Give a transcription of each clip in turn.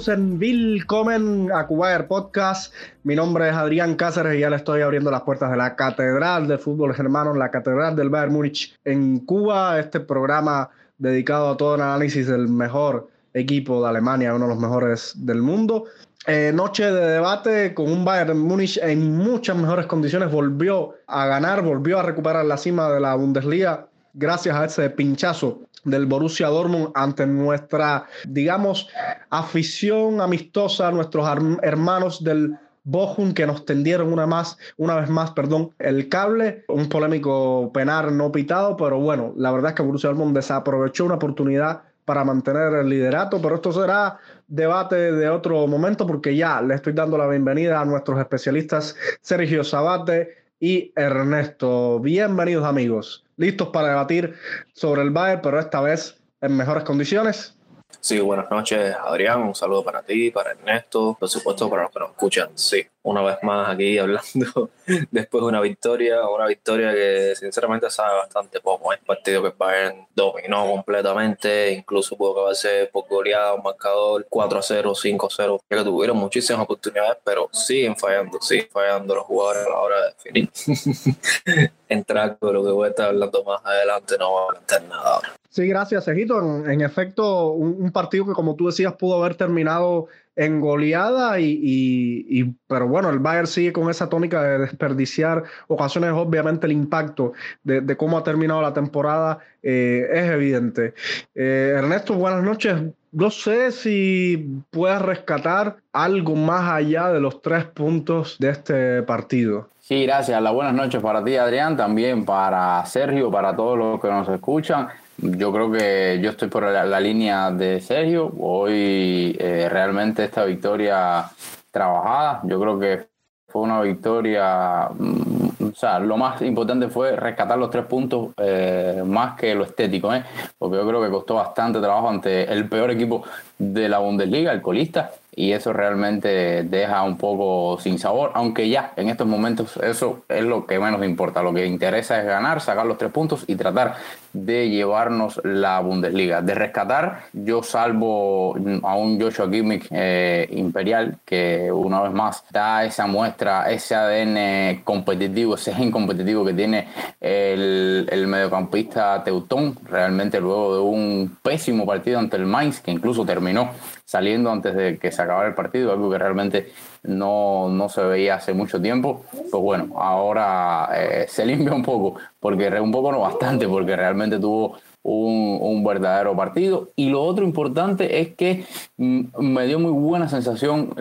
Servus en Willkommen a Cuba Podcast. Mi nombre es Adrián Cáceres y ya le estoy abriendo las puertas de la Catedral del Fútbol Germano, la Catedral del Bayern Múnich en Cuba. Este programa dedicado a todo el análisis del mejor equipo de Alemania, uno de los mejores del mundo. Eh, noche de debate con un Bayern Múnich en muchas mejores condiciones. Volvió a ganar, volvió a recuperar la cima de la Bundesliga gracias a ese pinchazo del Borussia Dortmund ante nuestra, digamos, afición amistosa, nuestros hermanos del Bochum que nos tendieron una más, una vez más, perdón, el cable, un polémico penar no pitado, pero bueno, la verdad es que Borussia Dortmund desaprovechó una oportunidad para mantener el liderato, pero esto será debate de otro momento porque ya le estoy dando la bienvenida a nuestros especialistas Sergio Sabate y Ernesto. Bienvenidos amigos, listos para debatir sobre el Bayern, pero esta vez en mejores condiciones. Sí, buenas noches, Adrián. Un saludo para ti, para Ernesto, por supuesto para los que nos escuchan. Sí, una vez más aquí hablando después de una victoria, una victoria que sinceramente sabe bastante poco. Es un partido que Bayern dominó completamente, incluso pudo acabarse por goleada, un marcador 4-0, 5-0, ya que tuvieron muchísimas oportunidades, pero siguen fallando, siguen fallando los jugadores a la hora de definir. Entrar con lo que voy a estar hablando más adelante no va a aguantar nada. Sí, gracias, Ejito. En, efecto, un, partido que, como tú decías, pudo haber terminado en goleada, y, pero bueno, el Bayern sigue con esa tónica de desperdiciar ocasiones. Obviamente, el impacto de, cómo ha terminado la temporada eh, es evidente. Eh, Ernesto, buenas noches. No sé si puedes rescatar algo más allá de los tres puntos de este partido. Sí, gracias. Las buenas noches para ti, Adrián, también para Sergio, para todos los que nos escuchan. Yo creo que yo estoy por la, línea de Sergio. Hoy eh, realmente esta victoria trabajada, yo creo que fue una victoria, mm, o sea, lo más importante fue rescatar los tres puntos eh, más que lo estético, ¿eh? porque yo creo que costó bastante trabajo ante el peor equipo de la Bundesliga, el colista, y eso realmente deja un poco sin sabor, aunque ya en estos momentos eso es lo que menos importa, lo que interesa es ganar, sacar los tres puntos y tratar de llevarnos la Bundesliga. De rescatar, yo salvo a un Joshua Kimmich eh, imperial que una vez más da esa muestra, ese ADN competitivo, ese gen competitivo que tiene el, el mediocampista Teutón, realmente luego de un pésimo partido ante el Mainz, que incluso terminó saliendo antes de que se acabara el partido, algo que realmente no, no se veía hace mucho tiempo. Pues bueno, ahora eh, se limpia un poco, porque un poco no bastante, porque realmente tuvo un, verdadero partido. Y lo otro importante es que mm, me dio muy buena sensación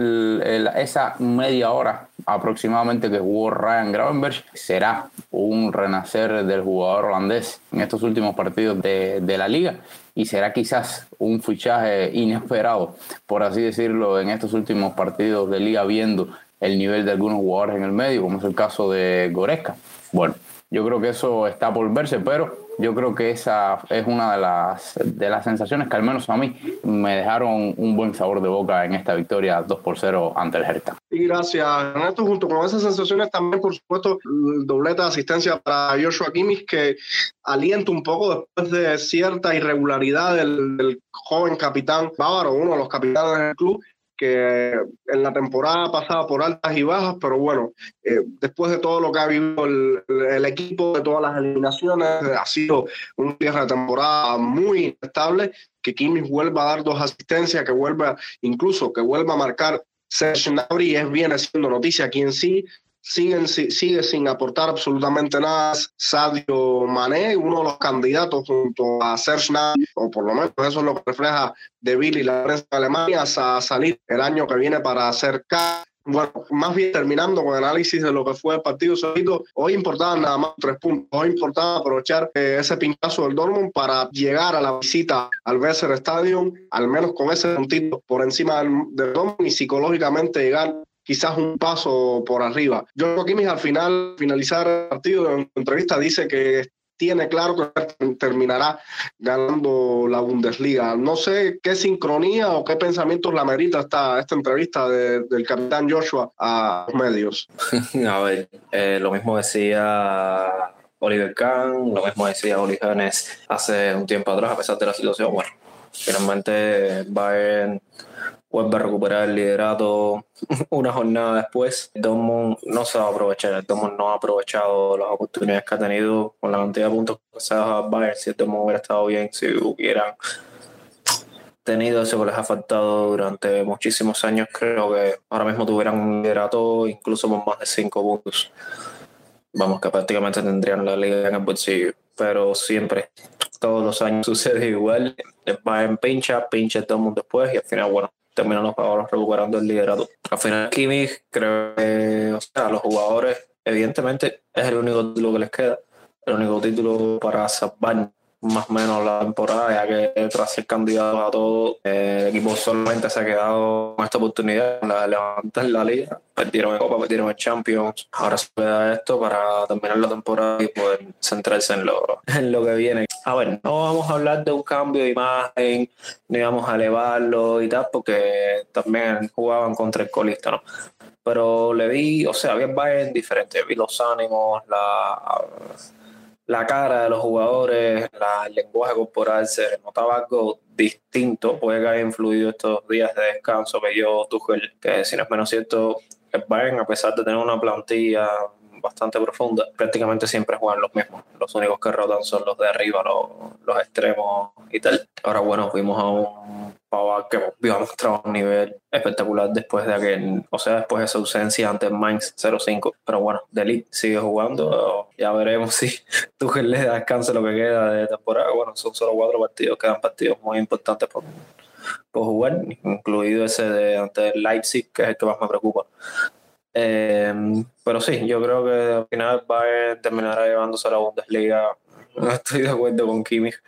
esa media hora aproximadamente que jugó Ryan Gravenberg. Será un renacer del jugador holandés en estos últimos partidos de, de la liga y será quizás un fichaje inesperado, por así decirlo, en estos últimos partidos de liga, viendo el nivel de algunos jugadores en el medio, como es el caso de Goreska. Bueno, yo creo que eso está por verse, pero yo creo que esa es una de las, de las sensaciones que al menos a mí me dejaron un buen sabor de boca en esta victoria 2 por 0 ante el Hertha. Y gracias, Ernesto. Junto con esas sensaciones también, por supuesto, el doblete de asistencia para Joshua Kimmich que alienta un poco después de cierta irregularidad del, del joven capitán bávaro, uno de los capitanes del club, que en la temporada pasada por altas y bajas, pero bueno, eh, después de todo lo que ha vivido el, equipo, de todas las eliminaciones, ha sido un cierre de temporada muy estable, que Kimmich vuelva a dar dos asistencias, que vuelva incluso que vuelva a marcar Serge Gnabry, es bien haciendo noticia aquí en sí, siguen, sigue sin aportar absolutamente nada Sadio Mané, uno de los candidatos junto a Serge Gnabry, o por lo menos eso es lo que refleja De Bill y la prensa de Alemania, a salir el año que viene para hacer bueno, más bien terminando con el análisis de lo que fue el partido solito, hoy importaba nada más tres puntos. Hoy importaba aprovechar eh, ese pinchazo del Dortmund para llegar a la visita al Besser Stadium, al menos con ese puntito por encima del, del Dortmund y psicológicamente llegar quizás un paso por arriba. Yo Kimmich al final, finalizar el partido en entrevista dice que tiene claro que terminará ganando la Bundesliga. No sé qué sincronía o qué pensamientos la merita esta, esta entrevista del capitán Joshua a los medios. A ver, eh, lo mismo decía Oliver Kahn, lo mismo decía Oli hace un tiempo atrás, a pesar de la situación. Bueno, finalmente Bayern vuelve a recuperar el liderato una jornada después. Dortmund no se va a aprovechar, Dortmund no ha aprovechado las oportunidades que ha tenido con la cantidad de puntos que se ha dado a Bayern. Si el Dortmund hubiera estado bien, si hubieran tenido eso que les ha faltado durante muchísimos años, creo que ahora mismo tuvieran un liderato incluso con más de cinco puntos. Vamos, que prácticamente tendrían la liga en el bolsillo, pero siempre, todos los años sucede igual. Va en pincha, pincha el mundo después y al final, bueno, terminan los jugadores recuperando el liderato. Al final, Kimmich, creo que, o sea, los jugadores, evidentemente, es el único título que les queda, el único título para salvar más o menos la temporada, ya que tras ser candidato a todo, el equipo solamente se ha quedado con esta oportunidad de levantar la liga. Perdieron en Copa, perdieron en Champions. Ahora se da esto para terminar la temporada y poder centrarse en lo, en lo que viene. A ver, no vamos a hablar de un cambio de imagen, ni vamos a elevarlo y tal, porque también jugaban contra el colista, ¿no? Pero le vi, o sea, bien Bayern diferente, vi los ánimos, la la cara de los jugadores, el lenguaje corporal, se notaba algo distinto. Puede que influido estos días de descanso que yo, Tuchel, que si no es menos cierto, el Bayern, a pesar de tener una plantilla bastante profunda, prácticamente siempre juegan los mismos. Los únicos que rotan son los de arriba, los, los extremos y tal. Ahora, bueno, fuimos a un Pavard que vio a mostrar un nivel espectacular después de aquel, o sea, después de esa ausencia ante Mainz 0-5. Pero bueno, Delit sigue jugando. Ya veremos si Tuchel le da descanso lo que queda de temporada. Bueno, son solo cuatro partidos, quedan partidos muy importantes por, por jugar, incluido ese de ante Leipzig, que es el que más me preocupa. Eh, pero sí, yo creo que al final va a terminar llevándose a la Bundesliga. No estoy de acuerdo con Kimmich,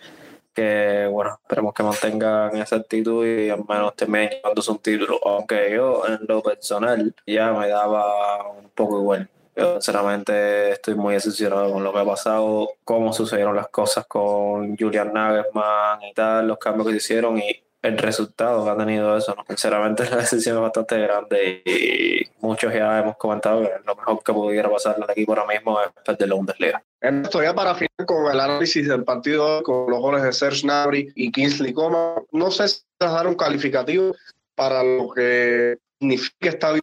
que bueno, esperemos que mantengan esa actitud y al menos terminen llevándose un título. Aunque yo, en lo personal, ya me daba un poco igual. Yo sinceramente estoy muy decepcionado con lo que ha pasado, cómo sucedieron las cosas con Julian Nagelsmann y tal, los cambios que se hicieron y el resultado que ha tenido eso. Sinceramente, la decisión es bastante grande y muchos ya hemos comentado que lo mejor que pudiera pasar al equipo ahora mismo es perder la Bundesliga. Esto ya para final con el análisis del partido con los goles de Serge Gnabry y Kingsley Coman. No sé si dar un calificativo para lo que significa esta.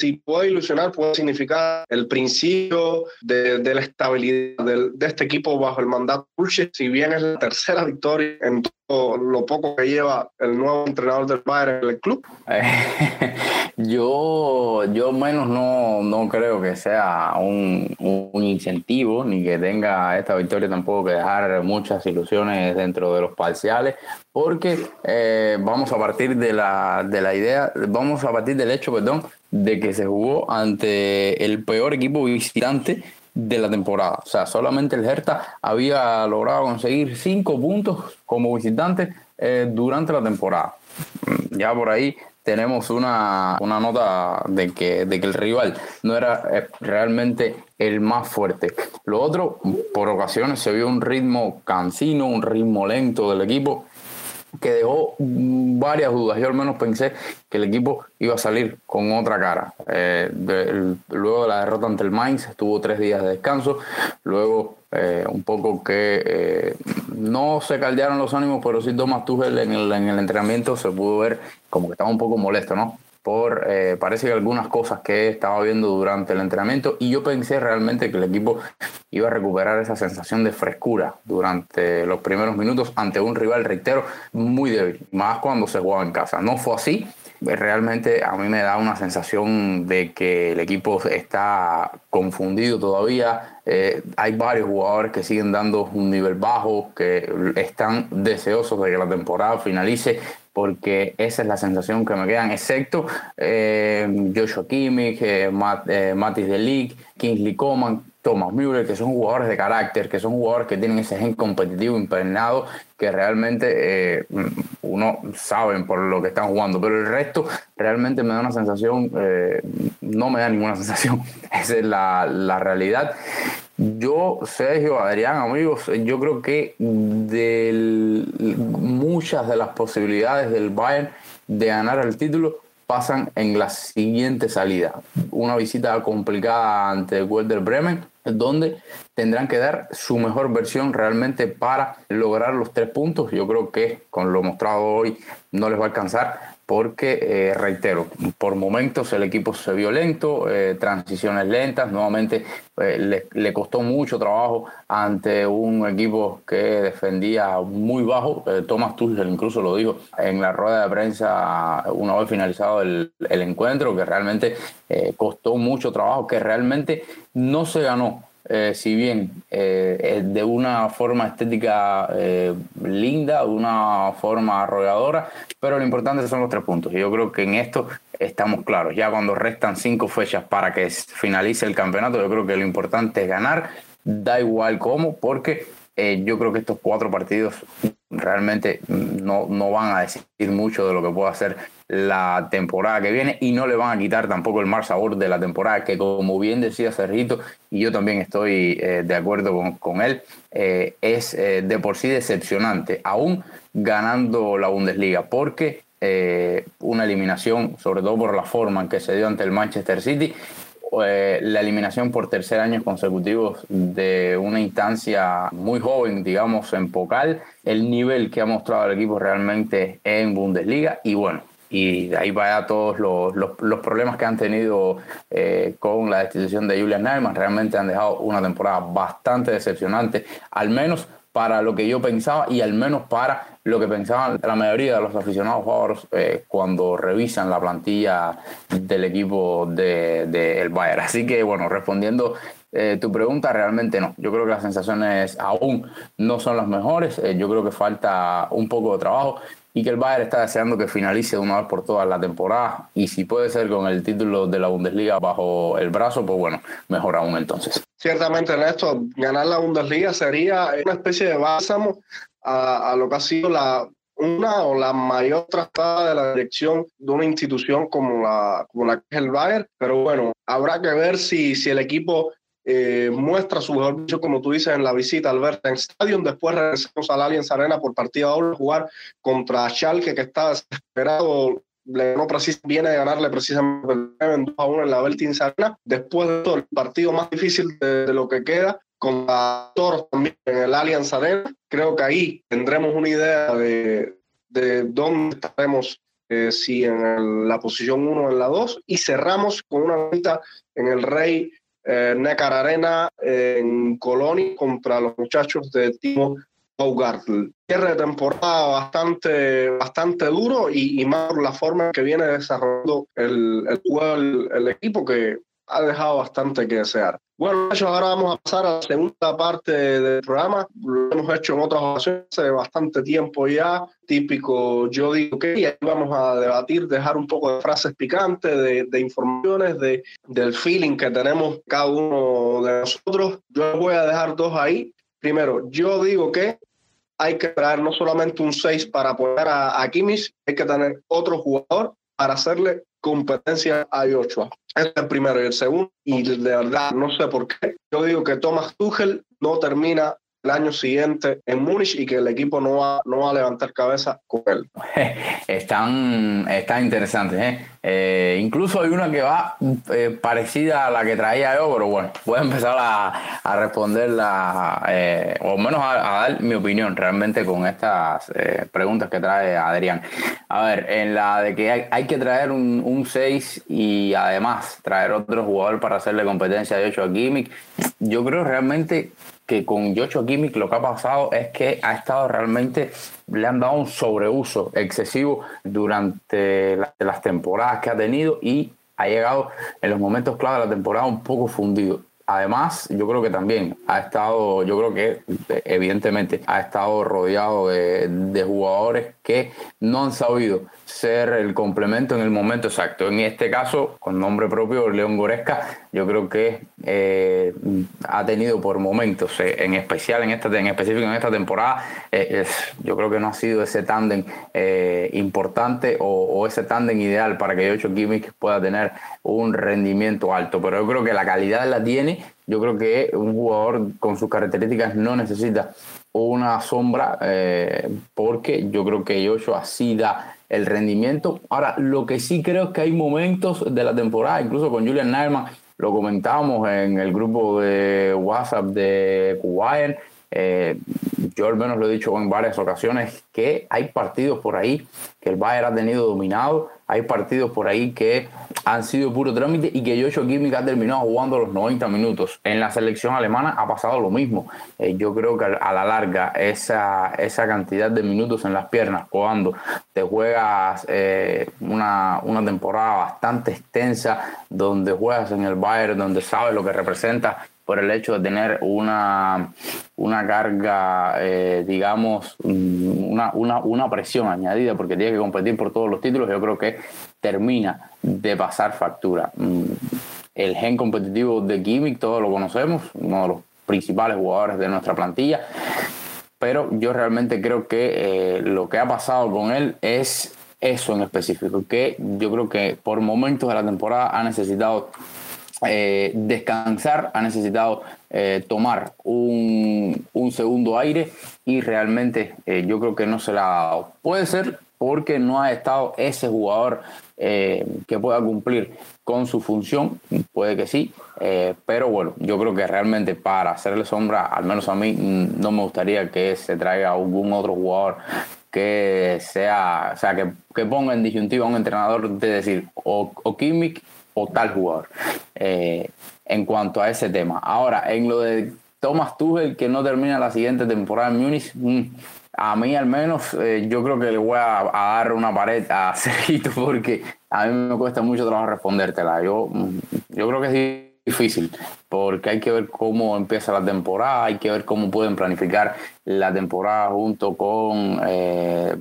Si puede ilusionar, puede significar el principio de, la estabilidad de, este equipo bajo el mandato Pulche, si bien es la tercera victoria en todo lo poco que lleva el nuevo entrenador del Bayern en el club. yo, yo menos no, no creo que sea un, un, incentivo ni que tenga esta victoria tampoco que dejar muchas ilusiones dentro de los parciales, porque eh, vamos a partir de la, de la idea, vamos a partir del hecho, perdón, de que se jugó ante el peor equipo visitante de la temporada. O sea, solamente el Hertha había logrado conseguir cinco puntos como visitante eh, durante la temporada. Mm, ya por ahí tenemos una, una nota de que, de que el rival no era eh, realmente el más fuerte. Lo otro, por ocasiones se vio un ritmo cansino, un ritmo lento del equipo que dejó varias dudas. Yo al menos pensé que el equipo iba a salir con otra cara. Eh, luego de la derrota ante el Mainz, estuvo tres días de descanso. Luego, eh, un poco que eh, no se caldearon los ánimos, pero sí Thomas Tuchel en el, en el entrenamiento se pudo ver como que estaba un poco molesto, ¿no? por eh, parece que algunas cosas que estaba viendo durante el entrenamiento y yo pensé realmente que el equipo iba a recuperar esa sensación de frescura durante los primeros minutos ante un rival, reitero, muy débil, más cuando se jugaba en casa. No fue así. Realmente a mí me da una sensación de que el equipo está confundido todavía. Eh, hay varios jugadores que siguen dando un nivel bajo, que están deseosos de que la temporada finalice porque esa es la sensación que me quedan, excepto eh, Joshua Kimmich, eh, Matt, eh, Matis Delic, Kingsley Coman, Thomas Müller, que son jugadores de carácter, que son jugadores que tienen ese gen competitivo impregnado, que realmente eh, uno sabe por lo que están jugando, pero el resto realmente me da una sensación, no me da ninguna sensación, esa es la, la realidad. Yo, Sergio, Adrián, amigos, yo creo que de muchas de las posibilidades del Bayern de ganar el título pasan en la siguiente salida. Una visita complicada ante Werder Bremen, donde tendrán que dar su mejor versión realmente para lograr los tres puntos. Yo creo que con lo mostrado hoy no les va a alcanzar, porque, eh, reitero, por momentos el equipo se vio lento, eh, transiciones lentas, nuevamente eh, le, costó mucho trabajo ante un equipo que defendía muy bajo. Thomas Tuchel incluso lo dijo en la rueda de prensa una vez finalizado el, el encuentro, que realmente costó mucho trabajo, que realmente no se ganó eh, si bien eh, de una forma estética eh, linda, de una forma arrolladora, pero lo importante son los tres puntos. Yo creo que en esto estamos claros. Ya cuando restan cinco fechas para que finalice el campeonato, yo creo que lo importante es ganar, da igual cómo, porque yo creo que estos cuatro partidos realmente no, no van a decir mucho de lo que pueda hacer la temporada que viene y no le van a quitar tampoco el mal sabor de la temporada que como bien decía Cerrito y yo también estoy eh, de acuerdo con, él eh, es eh, de por sí decepcionante aún ganando la Bundesliga porque una eliminación sobre todo por la forma en que se dio ante el Manchester City la eliminación por tercer año consecutivo de una instancia muy joven, digamos, en Pocal, el nivel que ha mostrado el equipo realmente en Bundesliga y bueno, y de ahí vaya todos los, los, problemas que han tenido eh, con la destitución de Julian Neyman. Realmente han dejado una temporada bastante decepcionante, al menos para lo que yo pensaba y al menos para lo que pensaban la mayoría de los aficionados jugadores eh, cuando revisan la plantilla del equipo del de, Bayern. Así que bueno, respondiendo eh, tu pregunta, realmente no. Yo creo que las sensaciones aún no son las mejores. yo creo que falta un poco de trabajo y que el Bayern está deseando que finalice de una vez por todas la temporada y si puede ser con el título de la Bundesliga bajo el brazo, pues bueno, mejor aún entonces. Ciertamente, Ernesto, ganar la Bundesliga sería una especie de bálsamo a, lo que ha sido la una o la mayor trastada de la dirección de una institución como la, como la que es el Bayern, pero bueno, habrá que ver si, si el equipo eh, muestra su mejor visión, como tú dices, en la visita al Berten Stadium. Después regresamos al Allianz Arena por partido doble, jugar contra Schalke, que está desesperado. Le no viene de ganarle precisamente en 2 a 1 en la Beltins Arena. Después de todo, el partido más difícil de, lo que queda, contra Toros también en el Allianz Arena. Creo que ahí tendremos una idea de, de dónde estaremos eh, si en la posición 1 o en la 2, y cerramos con una vuelta en el Rey Necar Arena en Colonia contra los muchachos de Timo Baugartl. Cierre de temporada bastante, bastante duro y, más por la forma que viene desarrollando el, el juego el equipo que ha dejado bastante que desear. Bueno, ahora vamos a pasar a la segunda parte del programa. Lo hemos hecho en otras ocasiones hace bastante tiempo ya, típico yo digo que, y vamos a debatir, dejar un poco de frases picantes, de, de informaciones, de, del feeling que tenemos cada uno de nosotros. Yo voy a dejar dos ahí. Primero, yo digo que hay que traer no solamente un 6 para apoyar a, a hay que tener otro jugador para hacerle competencia Joshua. Este es el primero y el segundo. Y de verdad, no sé por qué. Yo digo que Thomas Tuchel no termina año siguiente en Múnich y que el equipo no va, no va a levantar cabeza con él. Están, están interesantes. ¿eh? Eh, incluso hay una que va eh, parecida a la que traía yo, pero bueno, voy a empezar a, a responderla, o al menos a, dar mi opinión realmente con estas preguntas que trae Adrián. A ver, en la de que hay, que traer un 6 y además traer otro jugador para hacerle competencia de 8 a Gimmick, yo creo realmente que con Joshua Kimmich lo que ha pasado es que ha estado realmente, le han dado un sobreuso excesivo durante las temporadas que ha tenido y ha llegado en los momentos clave de la temporada un poco fundido. Además, yo creo que también ha estado, yo creo que evidentemente ha estado rodeado de, jugadores que no han sabido ser el complemento en el momento exacto. En este caso, con nombre propio, León Goresca, yo creo que eh, ha tenido por momentos, eh, en especial en esta, en específico en esta temporada, eh, yo creo que no ha sido ese tándem importante o, ese tándem ideal para que Yocho Kimmich pueda tener un rendimiento alto. Pero yo creo que la calidad la tiene. Yo creo que un jugador con sus características no necesita una sombra porque yo creo que Yocho así da el rendimiento. Ahora, lo que sí creo es que hay momentos de la temporada, incluso con Julian Nagelsmann, lo comentábamos en el grupo de WhatsApp de Kuwait, eh, yo al menos lo he dicho en varias ocasiones, que hay partidos por ahí que el Bayern ha tenido dominado, hay partidos por ahí que han sido puro trámite y que Joshua Kimmich ha terminado jugando los 90 minutos. En la selección alemana ha pasado lo mismo. Eh, yo creo que a la larga esa, esa cantidad de minutos en las piernas, cuando te juegas eh, una, una temporada bastante extensa, donde juegas en el Bayern, donde sabes lo que representa por el hecho de tener una, una carga, eh, digamos, mm, una, una, una, presión añadida, porque tiene que competir por todos los títulos, yo creo que termina de pasar factura. Mm, el gen competitivo de Kimmich, todos lo conocemos, uno de los principales jugadores de nuestra plantilla, pero yo realmente creo que eh, lo que ha pasado con él es eso en específico, que yo creo que por momentos de la temporada ha necesitado eh, descansar, ha necesitado eh, tomar un, segundo aire y realmente eh, yo creo que no se la ha dado. Puede ser porque no ha estado ese jugador que pueda cumplir con su función, puede que sí, pero bueno, yo creo que realmente para hacerle sombra, al menos a mí, mm, no me gustaría que se traiga algún otro jugador que sea, o sea, que, ponga en disyuntiva a un entrenador de decir o, o Kimmich o tal jugador eh, en cuanto a ese tema. Ahora, en lo de Thomas Tuchel, que no termina la siguiente temporada en Múnich, mm, a mí al menos eh, yo creo que le voy a, dar una pared a Sergito porque a mí me cuesta mucho trabajo respondértela. Yo, mm, yo creo que es difícil porque hay que ver cómo empieza la temporada, hay que ver cómo pueden planificar la temporada junto con eh,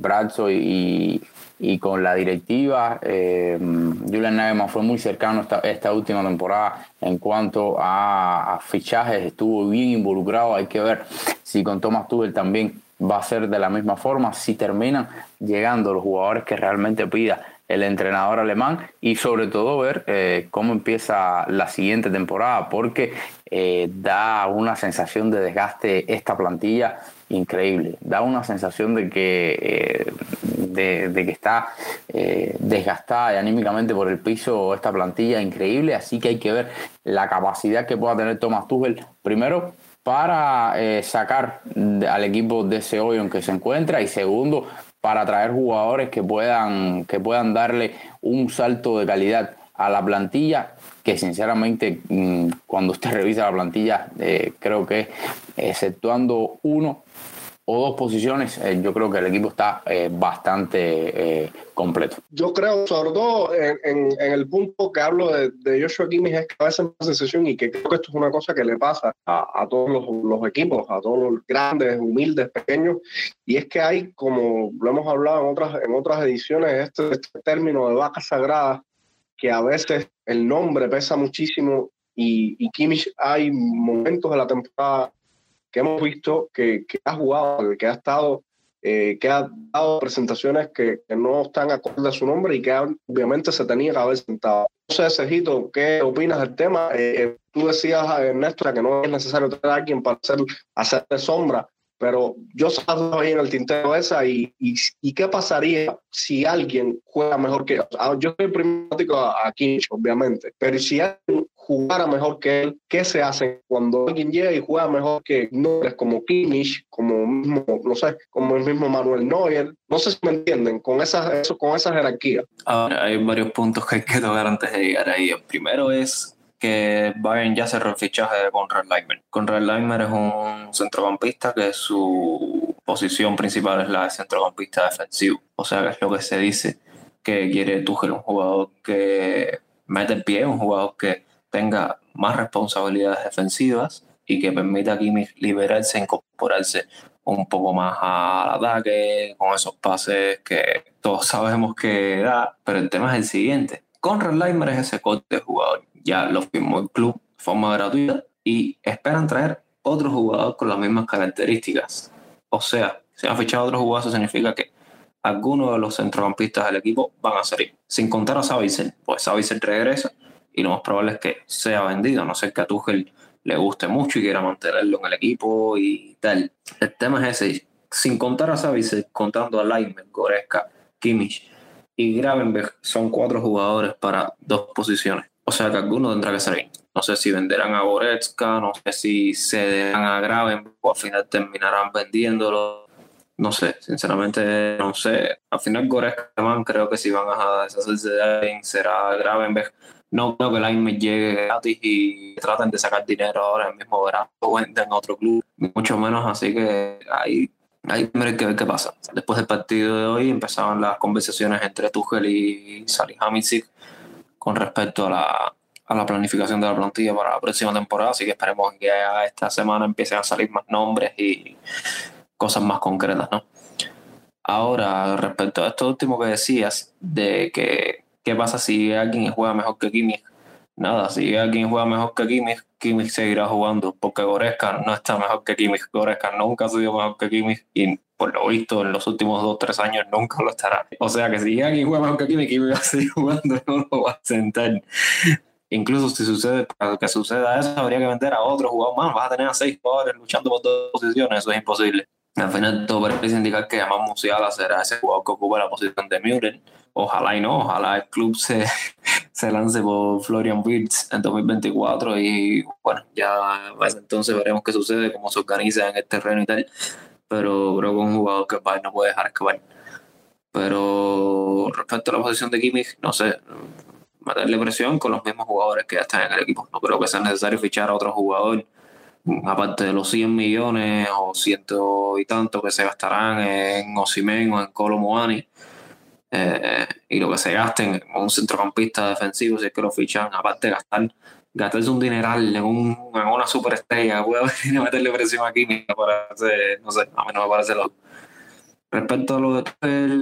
y, y con la directiva. Eh, Julian Nagelsmann fue muy cercano esta, esta última temporada en cuanto a, fichajes, estuvo bien involucrado. Hay que ver si con Thomas Tuchel también va a ser de la misma forma, si terminan llegando los jugadores que realmente pida el entrenador alemán y sobre todo ver eh, cómo empieza la siguiente temporada porque eh, da una sensación de desgaste esta plantilla increíble. Da una sensación de que, eh, de, que está desgastada y anímicamente por el piso esta plantilla increíble, así que hay que ver la capacidad que pueda tener Thomas Tuchel primero para sacar al equipo de ese hoyo en que se encuentra y segundo para traer jugadores que puedan, que puedan darle un salto de calidad a la plantilla que sinceramente mm, cuando usted revisa la plantilla creo que exceptuando uno o dos posiciones, eh, yo creo que el equipo está eh, bastante eh, completo. Yo creo, sobre todo en, el punto que hablo de, de, Joshua Kimmich, es que a veces una sensación y que creo que esto es una cosa que le pasa a, todos los, equipos, a todos los grandes, humildes, pequeños, y es que hay, como lo hemos hablado en otras, en otras ediciones, este, este término de vaca sagrada, que a veces el nombre pesa muchísimo y, y Kimmich hay momentos de la temporada que hemos visto que, ha jugado, que ha estado, eh, que ha dado presentaciones que, no están acorde a su nombre y que obviamente se tenía que haber sentado. Sé, Sergito, ¿qué opinas del tema? Eh, eh, tú decías, Ernesto, que no es necesario tener a alguien para hacer, hacer sombra, pero yo salgo ahí en el tintero esa y, y, qué pasaría si alguien juega mejor que... yo soy primático a, a obviamente, pero si alguien jugara mejor que él, ¿qué se hace cuando alguien llega y juega mejor que nombres como Kimmich, como mismo, no sé, como el mismo Manuel Neuer? No sé si me entienden, con esa, eso, con esa jerarquía. Ahora, hay varios puntos que hay que tocar antes de llegar ahí. El primero es que Bayern ya cerró el fichaje de Conrad Leimer. Conrad Leimer es un centrocampista que su posición principal es la de centrocampista defensivo. O sea, que es lo que se dice que quiere Tuchel, un jugador que mete el pie, un jugador que tenga más responsabilidades defensivas y que permita a Kimmich liberarse, incorporarse un poco más al ataque, con esos pases que todos sabemos que da, pero el tema es el siguiente. Conrad Leimer es ese corte de jugador. Ya lo firmó el club de forma gratuita y esperan traer otro jugador con las mismas características. O sea, si han fichado otro jugador, eso significa que algunos de los centrocampistas del equipo van a salir. Sin contar a Savicel, pues Savicel regresa y lo más probable es que sea vendido, no sé que a Tuchel le guste mucho y quiera mantenerlo en el equipo y tal. El tema es ese, sin contar a Savicek, contando a Leitman, Goreska, Kimmich y Gravenberg, son cuatro jugadores para dos posiciones. O sea que alguno tendrá que salir. No sé si venderán a Goretzka, no sé si cederán a Graven o al final terminarán vendiéndolo. No sé, sinceramente no sé. Al final Goretzka creo que si van a deshacerse de alguien será Gravenberg. No creo que la me llegue gratis y traten de sacar dinero ahora el mismo verano o a otro club. Mucho menos, así que ahí hay que ver qué pasa. Después del partido de hoy empezaban las conversaciones entre Tuchel y Salihamidzic con respecto a la, a la planificación de la plantilla para la próxima temporada, así que esperemos que esta semana empiecen a salir más nombres y cosas más concretas, ¿no? Ahora, respecto a esto último que decías, de que qué pasa si alguien juega mejor que Kimmich, nada, si alguien juega mejor que Kimmich, Kimmich seguirá jugando, porque Goretzka no está mejor que Kimmich, Goretzka nunca ha sido mejor que Kimmich y por lo visto en los últimos dos tres años nunca lo estará. O sea que si alguien juega mejor que Kimmich, Kimmich va a seguir jugando, no lo va a sentar. Incluso si sucede, para que suceda eso, habría que vender a otro jugador más. Vas a tener a seis jugadores luchando por dos posiciones, eso es imposible. Al final todo parece indicar que Amán Musiala será ese jugador que ocupa la posición de Müller. Ojalá y no, ojalá el club se, se lance por Florian Wirtz en 2024 y bueno, ya entonces veremos qué sucede, cómo se organiza en el terreno y tal. Pero creo que un jugador que no puede dejar escapar. Pero respecto a la posición de Kimmich, no sé, meterle presión con los mismos jugadores que ya están en el equipo. No creo que sea necesario fichar a otro jugador, aparte de los 100 millones o ciento y tanto que se gastarán en Osimen o en Colomuani. Eh, y lo que se gasten en un centrocampista defensivo, si es que lo fichan, aparte de gastar, gastarse un dineral en, un, en una superestrella, a meterle presión aquí, me parece, no sé, a mí no me parece loco. Respecto a lo de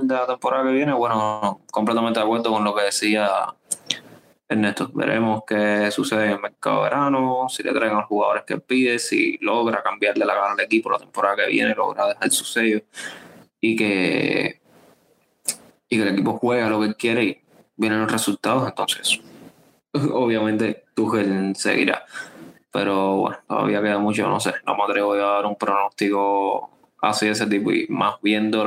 la temporada que viene, bueno, completamente de acuerdo con lo que decía Ernesto. Veremos qué sucede en el mercado de verano, si le traen a los jugadores que pide, si logra cambiarle la gana al equipo la temporada que viene, logra dejar su sello y que, y que el equipo juega lo que quiere y vienen los resultados. Entonces, obviamente, Tuchel seguirá. Pero bueno, todavía queda mucho, no sé, no me atrevo a dar un pronóstico así de ese tipo y más viendo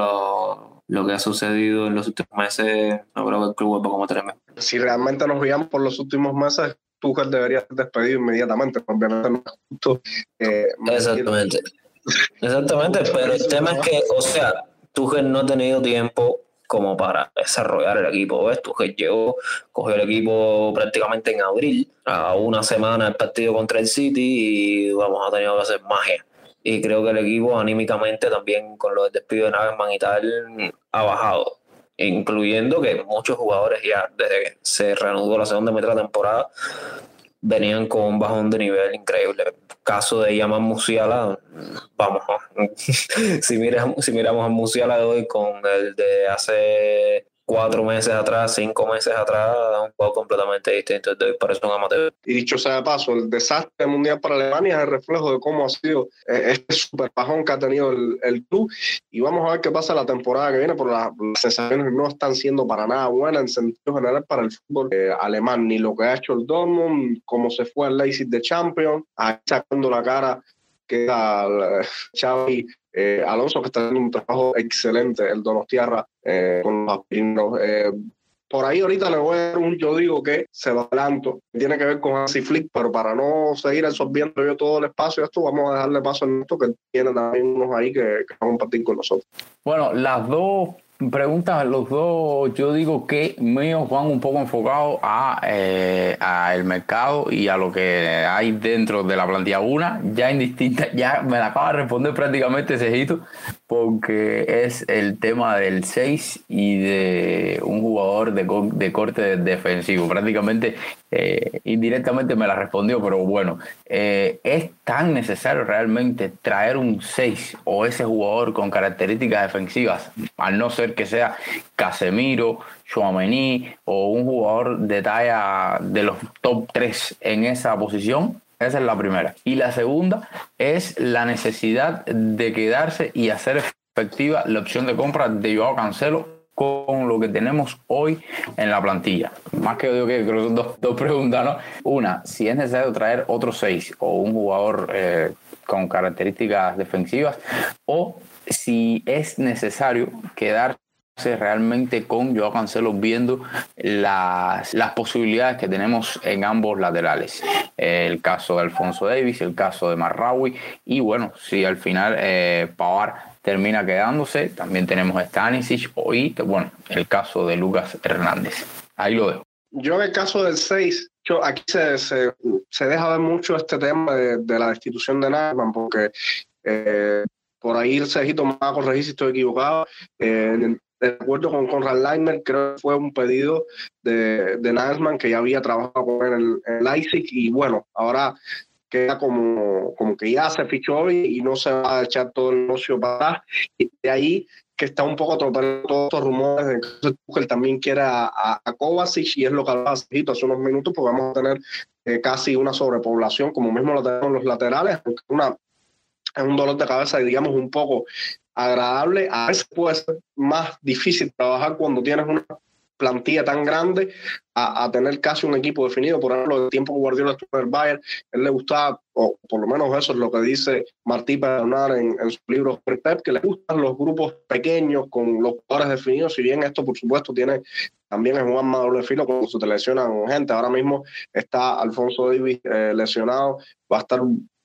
lo, que ha sucedido en los últimos meses, no creo que el club va como tremendo. Si realmente nos veíamos por los últimos meses, Tuchel debería ser despedido inmediatamente, obviamente no es justo. Eh, Exactamente. Exactamente, pero el tema es que, o sea, Tuchel no ha tenido tiempo como para desarrollar el equipo. ¿ves? Tuchel llegó, cogió el equipo prácticamente en abril, a una semana del partido contra el City y vamos, a tener que hacer magia y creo que el equipo anímicamente también con los despidos de Nagelsmann y tal ha bajado, incluyendo que muchos jugadores ya desde que se reanudó la segunda mitad de la temporada venían con un bajón de nivel increíble. Caso de Yaman Musiala, vamos, si, miramos, si miramos a Musiala de hoy con el de hace cuatro meses atrás, cinco meses atrás, un juego completamente distinto. Entonces, por eso un amateur. Y dicho sea de paso, el desastre mundial para Alemania es el reflejo de cómo ha sido eh, este super bajón que ha tenido el, club. Y vamos a ver qué pasa la temporada que viene, porque las, sensaciones no están siendo para nada buenas en sentido general para el fútbol eh, alemán, ni lo que ha hecho el Dortmund, cómo se fue al Leipzig de Champions, ahí sacando la cara que a Xavi eh, Alonso, que está haciendo un trabajo excelente, el Donostiarra, eh, con los aspirinos. Eh, por ahí ahorita le voy a dar un yo digo que se va adelanto, tiene que ver con Hansi Flick, pero para no seguir absorbiendo yo todo el espacio esto, vamos a dejarle paso a esto que tiene también unos ahí que, que van a compartir con nosotros. Bueno, las dos preguntas, los dos, yo digo que míos van un poco enfocados a, eh, a, el mercado y a lo que hay dentro de la plantilla. Una, ya indistinta, ya me la acaba de responder prácticamente Cejito, porque es el tema del 6 y de un jugador de, de corte defensivo. Prácticamente eh, indirectamente me la respondió, pero bueno, eh, ¿es tan necesario realmente traer un 6 o ese jugador con características defensivas, al no ser que sea Casemiro, Chouameni o un jugador de talla de los top 3 en esa posición? Esa es la primera. Y la segunda es la necesidad de quedarse y hacer efectiva la opción de compra de Joao Cancelo con lo que tenemos hoy en la plantilla. Más que digo que creo son dos, dos, preguntas, ¿no? Una, si es necesario traer otro seis o un jugador eh, con características defensivas, o si es necesario quedar realmente con Joao Cancelo viendo las, las posibilidades que tenemos en ambos laterales. El caso de Alfonso Davis, el caso de Marraui y bueno, si al final eh, Pavar termina quedándose, también tenemos Stanisic y bueno, el caso de Lucas Hernández. Ahí lo dejo. Yo en el caso del 6, yo, aquí se, se, se, deja ver mucho este tema de, la destitución de Nagman, porque eh, por ahí Sergito me va a corregir si estoy equivocado. Eh, de acuerdo con Conrad Leimer, creo que fue un pedido de, de que ya había trabajado con él en, en Leipzig y bueno, ahora queda como, como que ya se fichó y, y, no se va a echar todo el negocio para atrás. Y de ahí que está un poco atropellando todos estos rumores de que él también quiere a, a, Kovacic y es lo que hablaba hace unos minutos, porque vamos a tener eh, casi una sobrepoblación, como mismo lo tenemos en los laterales, aunque una, es un dolor de cabeza, digamos, un poco agradable. A veces puede ser más difícil trabajar cuando tienes una plantilla tan grande a, tener casi un equipo definido. Por ejemplo, el tiempo que Guardiola estuvo en el Bayern, él le gustaba, o por lo menos eso es lo que dice Martí Bernard en, en su libro que le gustan los grupos pequeños con los jugadores definidos. Si bien esto, por supuesto, tiene también es un arma doble filo cuando se te lesionan gente. Ahora mismo está Alfonso Davis eh, lesionado, va a estar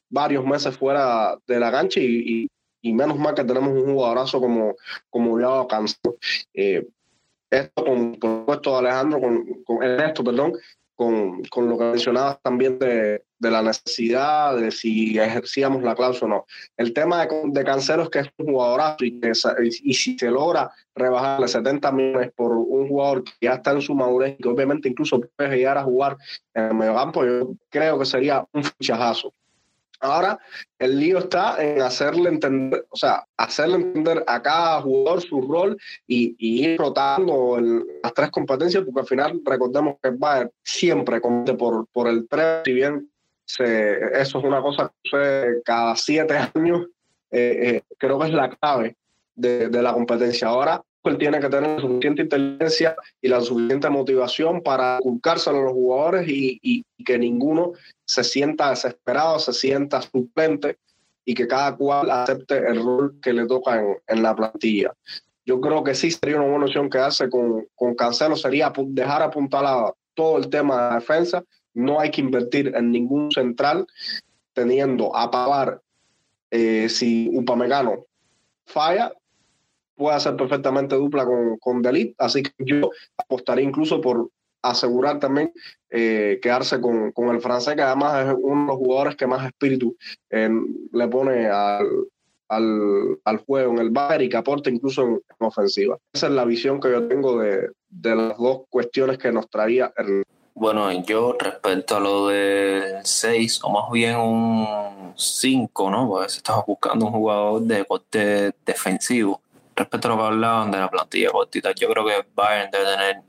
varios meses fuera de la cancha y, y, menos mal que tenemos un jugadorazo como, como ya Cancelo. Eh, esto con, por supuesto, Alejandro, con, con esto, perdón, con, con, lo que mencionabas también de, de, la necesidad de si ejercíamos la cláusula o no. El tema de, de Cancelo es que es un jugadorazo y, que, y, si se logra rebajarle 70 millones por un jugador que ya está en su madurez y que obviamente incluso puede llegar a jugar en el mediocampo, yo creo que sería un fichajazo. Ahora, el lío está en hacerle entender, o sea, hacerle entender a cada jugador su rol y, ir rotando las tres competencias, porque al final recordemos que Bayern siempre compite por, por el 3, si bien se, eso es una cosa que sucede cada siete años, eh, eh, creo que es la clave de, de la competencia. Ahora, él tiene que tener la suficiente inteligencia y la suficiente motivación para inculcárselo a los jugadores y, y, que ninguno se sienta desesperado, se sienta suplente y que cada cual acepte el rol que le toca en, en la plantilla. Yo creo que sí sería una buena opción quedarse con, con Cancelo, sería dejar apuntalado todo el tema de defensa. No hay que invertir en ningún central, teniendo a pagar eh, si Upamecano falla, puede hacer perfectamente dupla con, con Delit, así que yo apostaría incluso por asegurar también eh, quedarse con, con, el francés, que además es uno de los jugadores que más espíritu eh, le pone al, al, al, juego en el bar y que aporta incluso en, en, ofensiva. Esa es la visión que yo tengo de, de las dos cuestiones que nos traía el... Bueno, yo respecto a lo del 6, o más bien un 5, ¿no? Porque si estás buscando un jugador de corte defensivo respecto a lo que hablaban de la plantilla cortita, yo creo que Bayern debe tener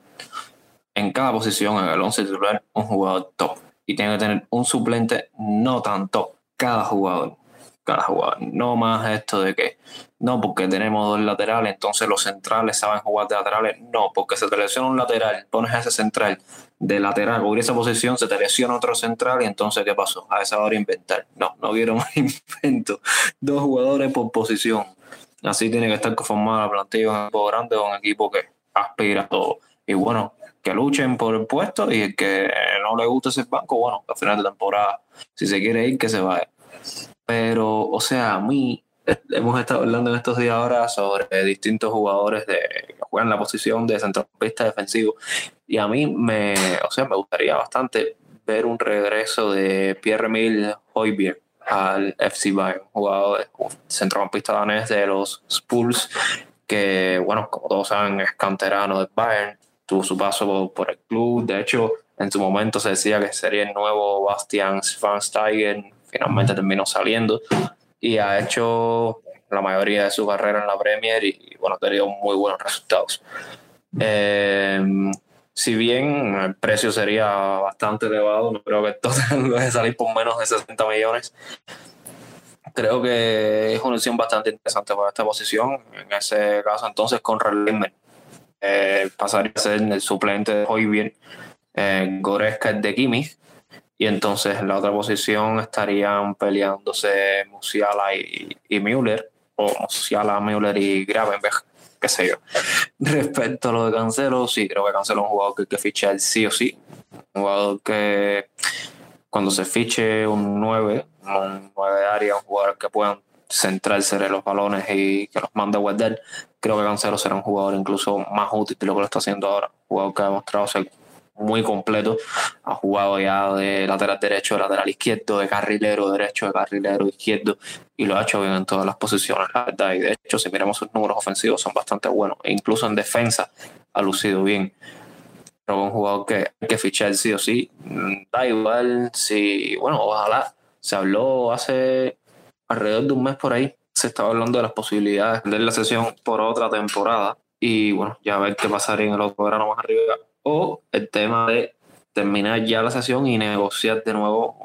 en cada posición en el 11 titular un jugador top. Y tiene que tener un suplente no tan top cada jugador cada jugador. No más esto de que no porque tenemos dos laterales entonces los centrales saben jugar de laterales. No porque se te lesiona un lateral pones a ese central de lateral cubrir esa posición se te otro central y entonces ¿qué pasó? a esa hora inventar. No, no quiero más invento. Dos jugadores por posición Así tiene que estar conformada la plantilla un equipo grande o un equipo que aspira a todo. Y bueno, que luchen por el puesto y el que no le guste ese banco, bueno, al final de temporada, si se quiere ir, que se vaya. Pero, o sea, a mí, hemos estado hablando en estos días ahora sobre distintos jugadores de, que juegan la posición de centrocampista defensivo. Y a mí me, o sea, me gustaría bastante ver un regreso de Pierre-Emile Hoybier al FC Bayern, jugador centrocampista danés de los Spurs, que, bueno, como todos saben, es canterano de Bayern, tuvo su paso por, el club, de hecho, en su momento se decía que sería el nuevo Bastian Schweinsteiger, finalmente terminó saliendo. Y ha hecho la mayoría de su carrera en la Premier y, bueno, ha tenido muy buenos resultados. Eh, si bien el precio sería bastante elevado, no creo que esto debe salir por menos de 60 millones. Creo que es una opción bastante interesante para esta posición. En ese caso, entonces, con Lehmann eh, pasaría a ser el suplente de Hoybier, eh, Goreska de Kimmich, y entonces en la otra posición estarían peleándose Musiala y, y Müller, o Musiala, Müller y Gravenberg qué sé yo. Respecto a lo de Cancelo, sí, creo que Cancelo es un jugador que hay que fichar sí o sí. Un jugador que cuando se fiche un 9, un 9 de área, un jugador que puedan centrarse en los balones y que los mande a guardar, creo que Cancelo será un jugador incluso más útil de lo que lo está haciendo ahora. Un jugador que ha demostrado ser muy completo. Ha jugado ya de lateral derecho, de lateral izquierdo, de carrilero derecho, de carrilero izquierdo y lo ha hecho bien en todas las posiciones, la verdad. Y de hecho, si miramos sus números ofensivos, son bastante buenos. E incluso en defensa ha lucido bien. Pero un jugador que hay que fichar sí o sí. Da igual si, bueno, ojalá. Se habló hace alrededor de un mes por ahí. Se estaba hablando de las posibilidades de la sesión por otra temporada. Y bueno, ya a ver qué pasaría en el otro verano más arriba o el tema de terminar ya la sesión y negociar de nuevo.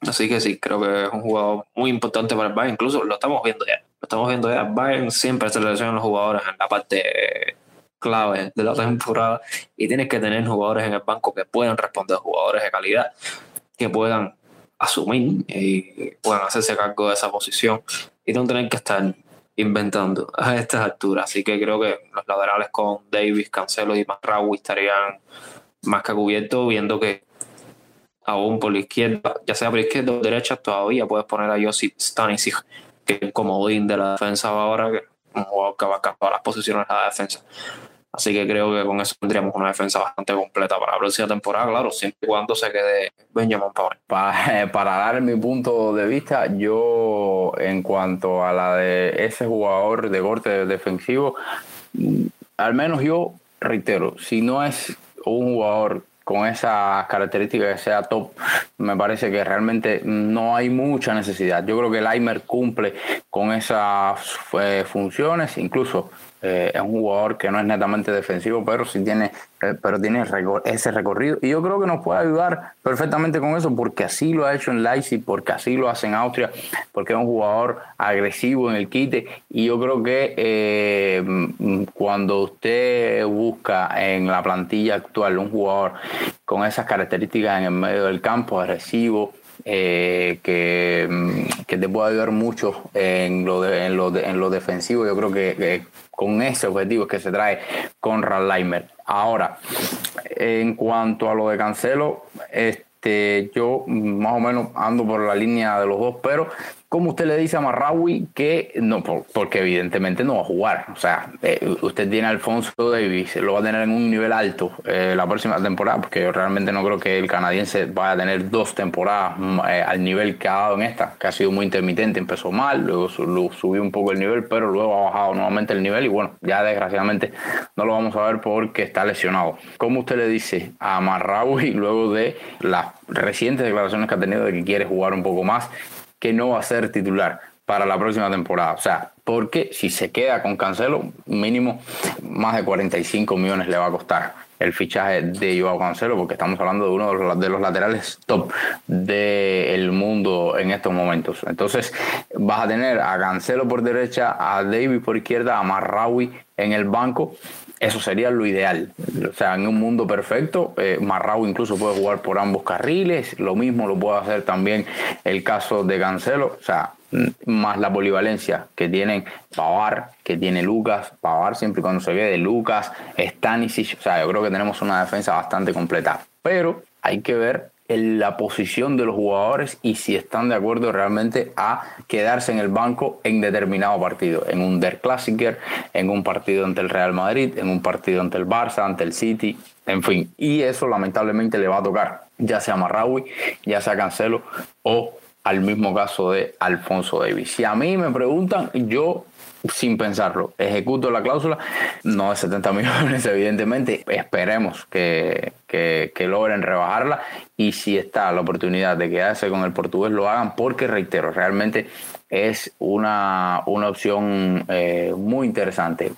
Así que sí, creo que es un jugador muy importante para el Bayern. Incluso lo estamos viendo ya. Lo estamos viendo ya. Bayern siempre se a los jugadores en la parte clave de la temporada y tienes que tener jugadores en el banco que puedan responder, jugadores de calidad, que puedan asumir y puedan hacerse cargo de esa posición y no tener que estar inventando a estas alturas. Así que creo que los laterales con Davis, Cancelo y Marraui estarían más que cubiertos, viendo que aún por la izquierda, ya sea por izquierda o derecha, todavía puedes poner a Josip Stanisic, que es el comodín de la defensa ahora, un que va a todas las posiciones de la defensa. Así que creo que con eso tendríamos una defensa bastante completa para la próxima temporada, claro, siempre y cuando se quede Benjamin Pavard. Para, dar mi punto de vista, yo en cuanto a la de ese jugador de corte defensivo, al menos yo reitero, si no es un jugador con esas características que sea top, me parece que realmente no hay mucha necesidad. Yo creo que el Aimer cumple con esas eh, funciones, incluso eh, es un jugador que no es netamente defensivo, pero sí tiene, eh, pero tiene ese recorrido. Y yo creo que nos puede ayudar perfectamente con eso, porque así lo ha hecho en Leipzig, porque así lo hace en Austria, porque es un jugador agresivo en el quite. Y yo creo que eh, cuando usted busca en la plantilla actual un jugador con esas características en el medio del campo, agresivo, que, que, te puede ayudar mucho en lo, de, en lo, en lo defensivo. Yo creo que, con ese objetivo que se trae con Leimer. Ahora, en cuanto a lo de Cancelo, este, yo más o menos ando por la línea de los dos, pero como usted le dice a Marraui que no, porque evidentemente no va a jugar. O sea, eh, usted tiene a Alfonso Davis, lo va a tener en un nivel alto eh, la próxima temporada, porque yo realmente no creo que el canadiense vaya a tener dos temporadas mm, eh, al nivel que ha dado en esta, que ha sido muy intermitente. Empezó mal, luego subió un poco el nivel, pero luego ha bajado nuevamente el nivel y bueno, ya desgraciadamente no lo vamos a ver porque está lesionado. ¿Cómo usted le dice a Marraui luego de las recientes declaraciones que ha tenido de que quiere jugar un poco más? No va a ser titular para la próxima temporada. O sea, porque si se queda con Cancelo, mínimo más de 45 millones le va a costar el fichaje de Joao Cancelo, porque estamos hablando de uno de los, laterales top del mundo en estos momentos. Entonces, vas a tener a Cancelo por derecha, a David por izquierda, a Marraui en el banco eso sería lo ideal. O sea, en un mundo perfecto, eh, Marrao incluso puede jugar por ambos carriles. Lo mismo lo puede hacer también el caso de Cancelo. O sea, más la polivalencia que tienen Pavar, que tiene Lucas, Pavar siempre cuando se ve de Lucas, Stanisic. O sea, yo creo que tenemos una defensa bastante completa. Pero hay que ver en la posición de los jugadores y si están de acuerdo realmente a quedarse en el banco en determinado partido, en un Der Klassiker, en un partido ante el Real Madrid, en un partido ante el Barça, ante el City, en fin. Y eso lamentablemente le va a tocar, ya sea Marraui, ya sea Cancelo o al mismo caso de Alfonso Davis. Si a mí me preguntan, yo sin pensarlo. Ejecuto la cláusula, no de 70 millones, evidentemente. Esperemos que, logren rebajarla y si está la oportunidad de quedarse con el portugués, lo hagan porque, reitero, realmente es una, una opción eh, muy interesante.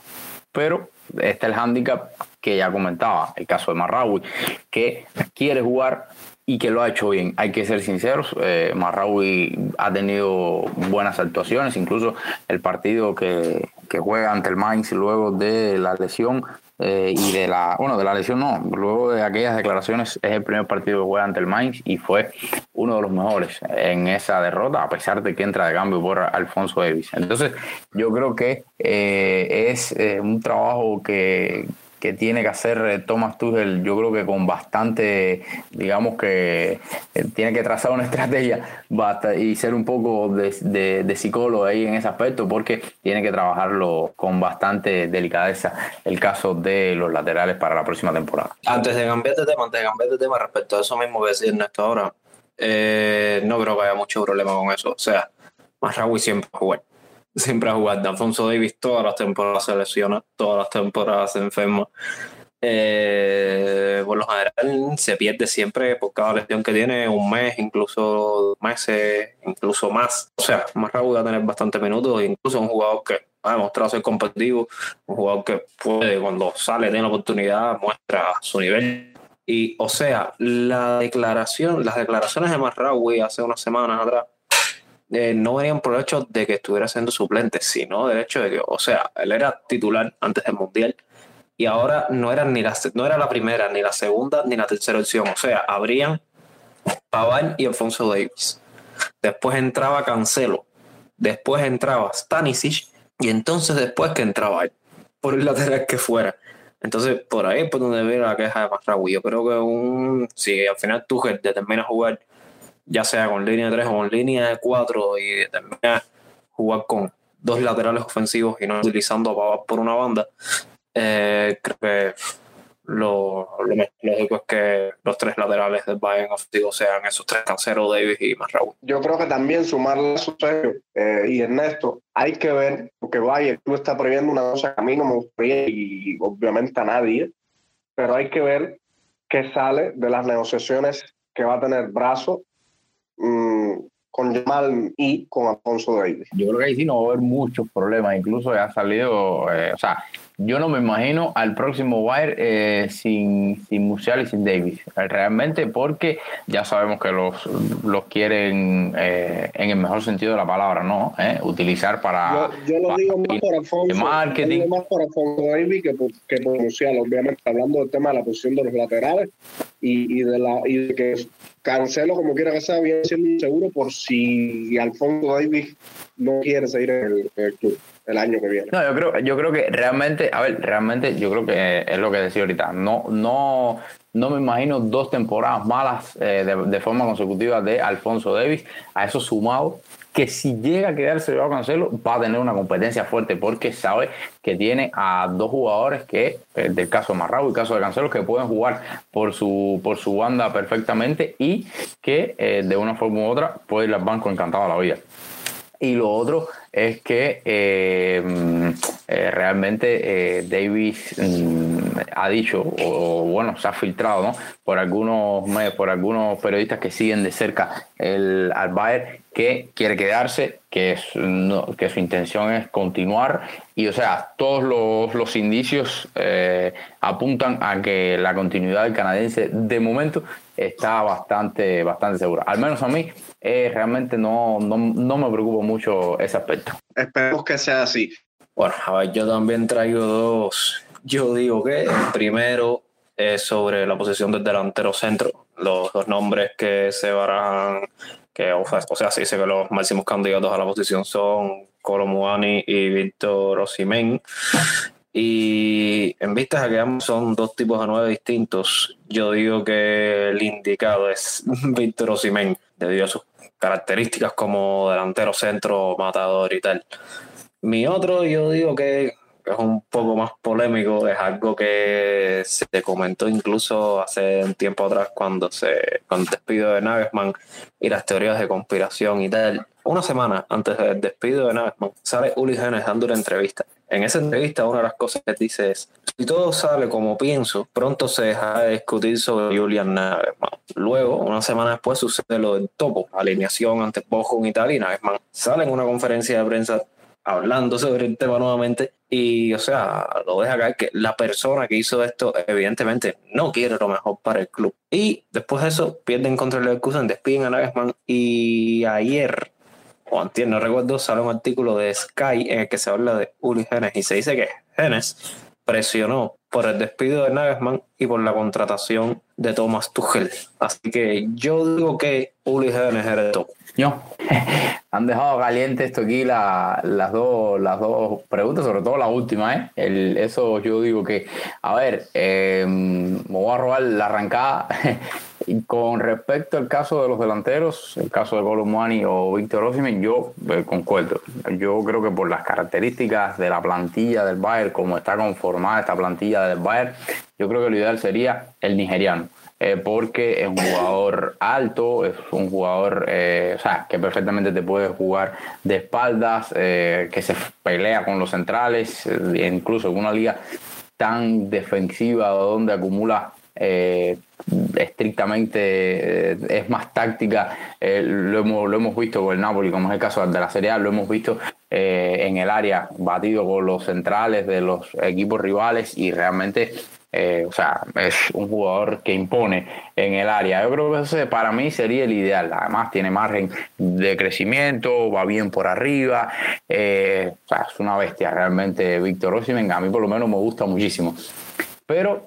Pero está el hándicap que ya comentaba, el caso de Marraui, que quiere jugar y que lo ha hecho bien. Hay que ser sinceros, eh, Marraui ha tenido buenas actuaciones, incluso el partido que, juega ante el Mainz luego de la lesión eh, y de la, bueno, de la lesión no, luego de aquellas declaraciones es el primer partido que juega ante el Mainz y fue uno de los mejores en esa derrota, a pesar de que entra de cambio por Alfonso Davis. Entonces, yo creo que eh, es eh, un trabajo que que tiene que hacer eh, Thomas Tuchel, yo creo que con bastante, digamos que eh, tiene que trazar una estrategia y ser un poco de, psicólogo ahí en ese aspecto, porque tiene que trabajarlo con bastante delicadeza el caso de los laterales para la próxima temporada. Antes de cambiar de tema, antes de cambiar de tema respecto a eso mismo que decía Ernesto ahora, eh, no creo que haya mucho problema con eso. O sea, Masraoui siempre juega siempre ha jugado. Alfonso Davis todas las temporadas se lesiona, todas las temporadas se enferma. Eh, por lo general se pierde siempre por cada lesión que tiene, un mes, incluso meses, incluso más. O sea, más rápido a tener bastantes minutos, incluso un jugador que ha demostrado ser competitivo, un jugador que puede, cuando sale, tiene la oportunidad, muestra su nivel. Y, o sea, la declaración, las declaraciones de Marraui hace unas semanas atrás eh, no venían por el hecho de que estuviera siendo suplente, sino del hecho de que, o sea, él era titular antes del Mundial y ahora no era, ni la, no era la primera, ni la segunda, ni la tercera opción. O sea, habrían Paván y Alfonso Davis. Después entraba Cancelo. Después entraba Stanisic. Y entonces después que entraba él, por el lateral que fuera. Entonces, por ahí es por donde viene la queja de Masraoui. Yo creo que un, si al final Tuchel determina jugar ya sea con línea de 3 o con línea de 4 y terminar jugar con dos laterales ofensivos y no utilizando a Pavard por una banda, eh, creo que lo, lo, más lógico es que los tres laterales del Bayern ofensivo sean esos tres canceros, Davis y Marraúl. Yo creo que también sumarle a su eh, y Ernesto, hay que ver, porque Bayern tú está previendo una cosa que a mí no me gustaría y obviamente a nadie, pero hay que ver qué sale de las negociaciones que va a tener Brazo Mm, con Jamal y con Alfonso Davis. Yo creo que ahí sí no va a haber muchos problemas, incluso ha salido, eh, o sea, yo no me imagino al próximo Wire eh, sin, sin Musial y sin Davis, realmente porque ya sabemos que los, los quieren eh, en el mejor sentido de la palabra, ¿no? Utilizar para... Yo, lo digo más por Alfonso, marketing. más por Alfonso Davis que por, que por Musial, obviamente hablando del tema de la posición de los laterales y, y de la y de que Cancelo, como quiera que sea, viene siendo inseguro por si Alfonso Davis no quiere seguir en el, club el año que viene. No, yo creo, yo creo que realmente, a ver, realmente yo creo que es lo que decía ahorita. No, no, no me imagino dos temporadas malas eh, de, forma consecutiva de Alfonso Davis. A eso sumado que si llega a quedarse Joao Cancelo va a tener una competencia fuerte porque sabe que tiene a dos jugadores que, eh, del caso de Marrao y el caso de Cancelo, que pueden jugar por su, por su banda perfectamente y que eh, de una forma u otra puede ir al banco encantado a la vida. Y lo otro es que eh, mm, realmente Davis mm, ha dicho, o, bueno, se ha filtrado ¿no? por, algunos, por algunos periodistas que siguen de cerca el, al Bayern, que quiere quedarse, que, es, que su intención es continuar. Y o sea, todos los, los indicios eh, apuntan a que la continuidad del canadiense de momento está bastante, bastante segura. Al menos a mí eh, realmente no, no, no me preocupa mucho ese aspecto. Esperemos que sea así. Bueno, a ver, yo también traigo dos. Yo digo que primero es sobre la posición del delantero centro. Los nombres que se barajan que o sea, se dice que los máximos candidatos a la posición son Colomuani y Víctor Osimen. Y en vista de que ambos son dos tipos de nueve distintos, yo digo que el indicado es Víctor Osimen, debido a sus características como delantero centro, matador y tal. Mi otro, yo digo que es un poco más polémico, es algo que se comentó incluso hace un tiempo atrás cuando se con el despido de Nagelsmann y las teorías de conspiración y tal. Una semana antes del despido de Nagelsmann sale Uli Genes dando una entrevista. En esa entrevista una de las cosas que dice es, si todo sale como pienso, pronto se deja de discutir sobre Julian Nagelsmann. Luego, una semana después, sucede lo del topo, alineación ante Bochum y tal, y Nagelsmann sale en una conferencia de prensa hablando sobre el tema nuevamente y, o sea, lo deja caer que la persona que hizo esto evidentemente no quiere lo mejor para el club. Y después de eso pierden contra el Leverkusen, despiden a Nagelsmann y ayer o antier, no recuerdo, sale un artículo de Sky en el que se habla de Uli Genes y se dice que Genes presionó por el despido de Nagelsmann y por la contratación de Thomas Tuchel. Así que yo digo que Uli Hoeneß era el top. Yo. Han dejado caliente esto aquí la, las, dos, las dos preguntas, sobre todo la última. ¿eh? Eso yo digo que, a ver, eh, me voy a robar la arrancada. con respecto al caso de los delanteros, el caso de Colomani o Víctor Osimhen, yo eh, concuerdo. Yo creo que por las características de la plantilla del Bayern, como está conformada esta plantilla del Bayern, yo creo que lo ideal sería el nigeriano. Eh, porque es un jugador alto, es un jugador eh, o sea, que perfectamente te puede jugar de espaldas, que se pelea con los centrales, incluso en una liga tan defensiva donde acumula eh, estrictamente eh, es más táctica, eh, lo, hemos, lo hemos visto con el Napoli, como es el caso de la Serie A, lo hemos visto en el área, batido con los centrales de los equipos rivales y realmente, o sea, es un jugador que impone en el área. Yo creo que ese para mí sería el ideal. Además, tiene margen de crecimiento, va bien por arriba, o sea, es una bestia realmente Víctor Osimhen. A mí por lo menos me gusta muchísimo. Pero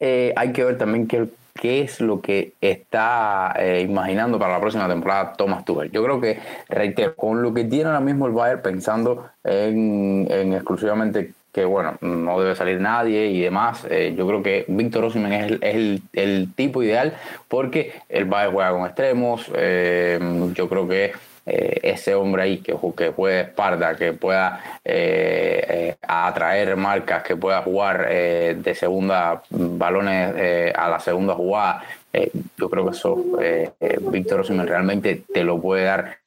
eh, hay que ver también qué, es lo que está eh, imaginando para la próxima temporada Thomas Tuchel. Yo creo que, reitero, con lo que tiene ahora mismo el Bayern pensando en, exclusivamente que bueno, no debe salir nadie y demás. Eh, yo creo que Víctor Osimhen es, el, el, tipo ideal porque el Bayern juega con extremos. yo creo que eh, ese hombre ahí que, que puede espalda, que pueda eh, eh, atraer marcas, que pueda jugar de segunda balones a la segunda jugada. yo creo que eso Víctor Osimhen realmente te lo puede dar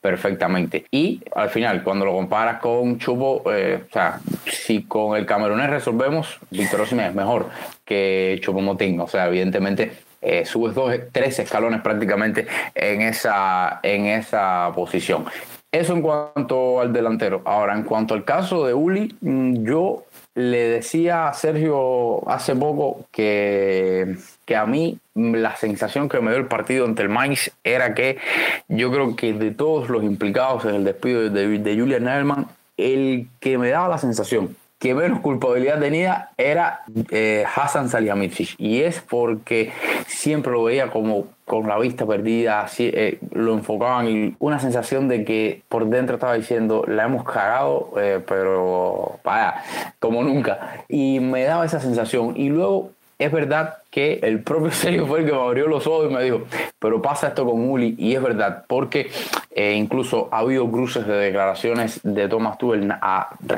perfectamente. Y al final, cuando lo comparas con Chupo, o sea, si con el camerunés resolvemos, Víctor Osimhen es mejor que Chupo Motín. O sea, evidentemente eh, subes dos, tres escalones prácticamente en esa, en esa posición. Eso en cuanto al delantero. Ahora, en cuanto al caso de Uli, mm, yo le decía a Sergio hace poco que, que a mí la sensación que me dio el partido ante el Mainz era que yo creo que de todos los implicados en el despido de, de Julian Nelman, el que me daba la sensación que menos culpabilidad tenía era eh, Hassan Salihamidzic y es porque siempre lo veía como con la vista perdida, así, eh, lo enfocaban y una sensación de que por dentro estaba diciendo, la hemos cagado, eh, pero vaya, como nunca. Y me daba esa sensación. Y luego es verdad que el propio Sergio fue el que me abrió los ojos y me dijo, pero pasa esto con Uli, y es verdad, porque eh, incluso ha habido cruces de declaraciones de Thomas Tuchel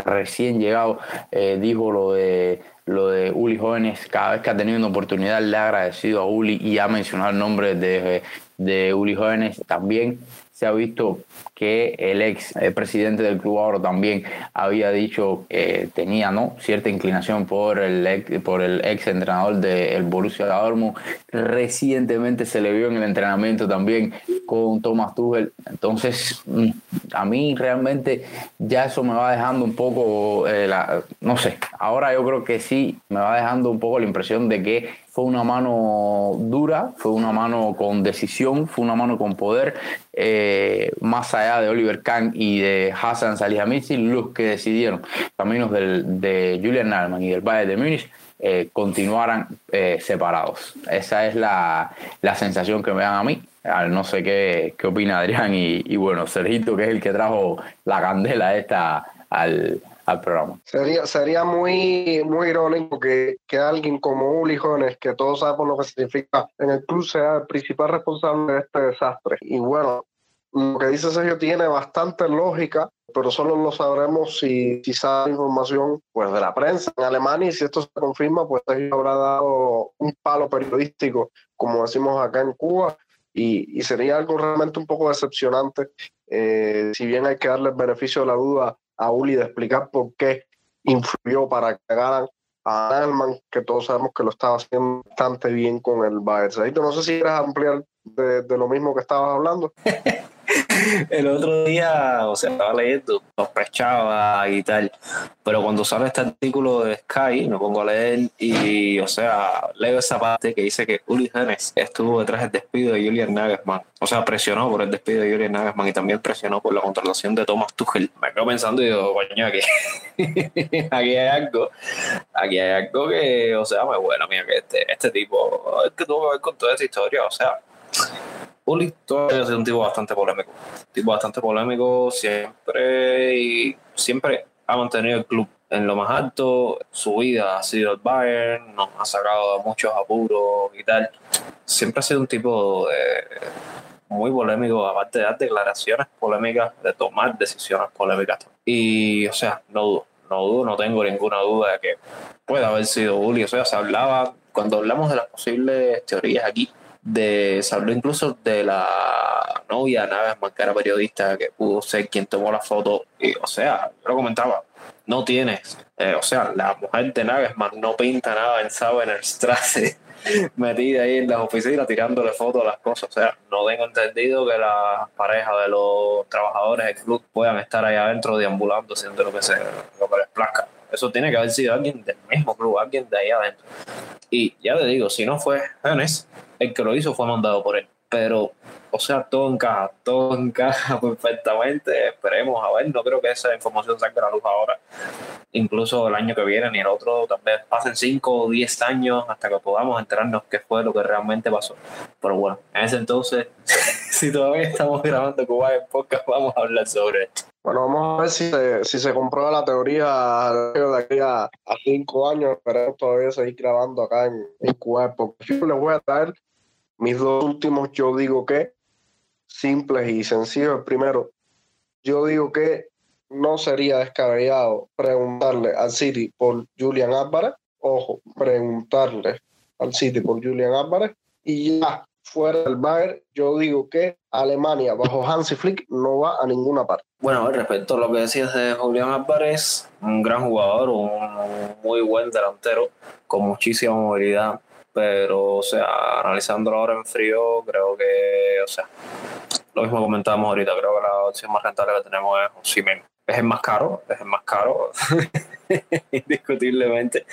recién llegado, eh, dijo lo de lo de Uli Jóvenes, cada vez que ha tenido una oportunidad le ha agradecido a Uli y ha mencionado el nombre de, de Uli Jóvenes también se ha visto que el ex eh, presidente del club ahora también había dicho que tenía ¿no? cierta inclinación por el ex, por el ex entrenador del Borussia Dortmund. Recientemente se le vio en el entrenamiento también con Thomas Tuchel. Entonces, mm, a mí realmente ya eso me va dejando un poco, eh, la, no sé, ahora yo creo que sí me va dejando un poco la impresión de que fue una mano dura, fue una mano con decisión, fue una mano con poder, eh, más allá de Oliver Kahn y de Hassan Salihamidzic, los que decidieron, caminos de Julian Nalman y del Bayern de Múnich, eh, continuaran eh, separados. Esa es la, la, sensación que me dan a mí. No sé qué, qué opina Adrián y, y bueno, Sergito, que es el que trajo la candela esta al, al programa. Sería, sería muy, muy irónico que, que alguien como Uli Jones, que todos sabemos lo que significa en el club, sea el principal responsable de este desastre. Y bueno, lo que dice Sergio tiene bastante lógica, pero solo lo sabremos si, si sabe información pues, de la prensa en Alemania y si esto se confirma, pues Sergio habrá dado un palo periodístico, como decimos acá en Cuba, y, y sería algo realmente un poco decepcionante. Eh, si bien hay que darle el beneficio de la duda a Uli de explicar por qué influyó para que ganaran a Alman, que todos sabemos que lo estaba haciendo bastante bien con el Bayern. No sé si quieres ampliar de, lo mismo que estabas hablando. el otro día, o sea, estaba leyendo, sospechaba y tal, pero cuando sale este artículo de Sky, me pongo a leer y, o sea, leo esa parte que dice que Uli Hennes estuvo detrás del despido de Julian Nagelsmann, o sea, presionó por el despido de Julian Nagelsmann y también presionó por la contratación de Thomas Tuchel. Me quedo pensando y digo, coño, aquí, aquí hay algo, aquí hay algo que, o sea, me bueno, mira, que este, este tipo, es que tuvo que ver con toda esa historia, o sea, Uli todavía es un tipo bastante polémico. Tipo bastante polémico siempre y siempre ha mantenido el club en lo más alto. Su vida ha sido el Bayern, nos ha sacado de muchos apuros y tal. Siempre ha sido un tipo muy polémico, aparte de dar declaraciones polémicas, de tomar decisiones polémicas. Y, o sea, no dudo, no dudo, no tengo ninguna duda de que puede haber sido Uli. O sea, se hablaba, cuando hablamos de las posibles teorías aquí, de, se habló incluso de la novia Navesman, que era periodista, que pudo ser quien tomó la foto. Y, o sea, yo lo comentaba, no tienes, eh, o sea, la mujer de Navesman no pinta nada en Strasse metida ahí en las oficinas tirándole fotos a las cosas. O sea, no tengo entendido que las parejas de los trabajadores del club puedan estar ahí adentro deambulando haciendo lo que se lo que les plazca. Eso tiene que haber sido alguien del mismo club, alguien de ahí adentro. Y ya te digo, si no fue Jones, el que lo hizo fue mandado por él. Pero, o sea, todo encaja, todo encaja perfectamente. Esperemos a ver, no creo que esa información salga a la luz ahora. Incluso el año que viene ni el otro, también pasen 5 o 10 años hasta que podamos enterarnos qué fue lo que realmente pasó. Pero bueno, en ese entonces, si todavía estamos grabando Cuba en podcast, vamos a hablar sobre esto. Bueno, vamos a ver si se, si se comprueba la teoría de aquí a, cinco años. Esperemos todavía seguir grabando acá en, en Cuba. Porque yo les voy a traer mis dos últimos, yo digo que simples y sencillos. El primero, yo digo que no sería descabellado preguntarle al City por Julian Álvarez. Ojo, preguntarle al City por Julian Álvarez. Y ya fuera del Bayern, yo digo que Alemania bajo Hansi Flick no va a ninguna parte. Bueno, respecto a lo que decías de Julián Álvarez, un gran jugador, un muy buen delantero, con muchísima movilidad, pero, o sea, analizándolo ahora en frío, creo que, o sea, lo mismo comentábamos ahorita, creo que la opción más rentable que tenemos es Simen. Es el más caro, es el más caro, indiscutiblemente,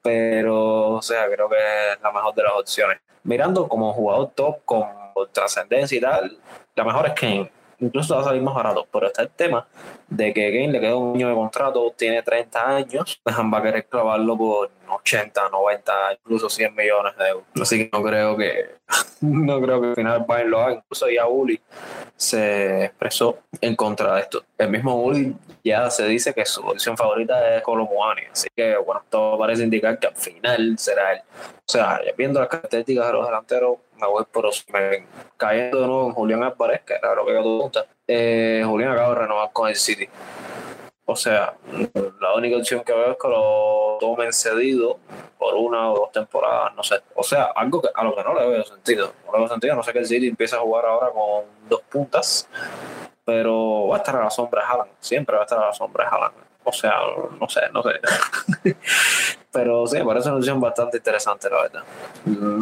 pero, o sea, creo que es la mejor de las opciones. Mirando como jugador top con trascendencia y tal, la mejor es Kane incluso va a salir más barato. Pero está el tema de que Kane le queda un año de contrato, tiene 30 años, dejan va a querer clavarlo por 80, 90, incluso 100 millones de euros. Así que no creo que no creo que al final Bayern lo haga. Incluso ya Uli se expresó en contra de esto. El mismo Uli ya se dice que su posición favorita es Colomuani. Así que bueno, todo parece indicar que al final será él. O sea, viendo las características de los delanteros, me voy por Osman. Cayendo de nuevo en Julián Álvarez, que era lo que te gusta. Eh, Julián acaba de renovar con el City. O sea, la única opción que veo es que lo tomen cedido por una o dos temporadas, no sé. O sea, algo que, a lo que no le veo sentido. No le veo sentido, no sé que el City empiece a jugar ahora con dos puntas, pero va a estar a la sombra de Haaland. Siempre va a estar a la sombra de Haaland. O sea, no sé, no sé. pero sí, parece una opción bastante interesante, la verdad.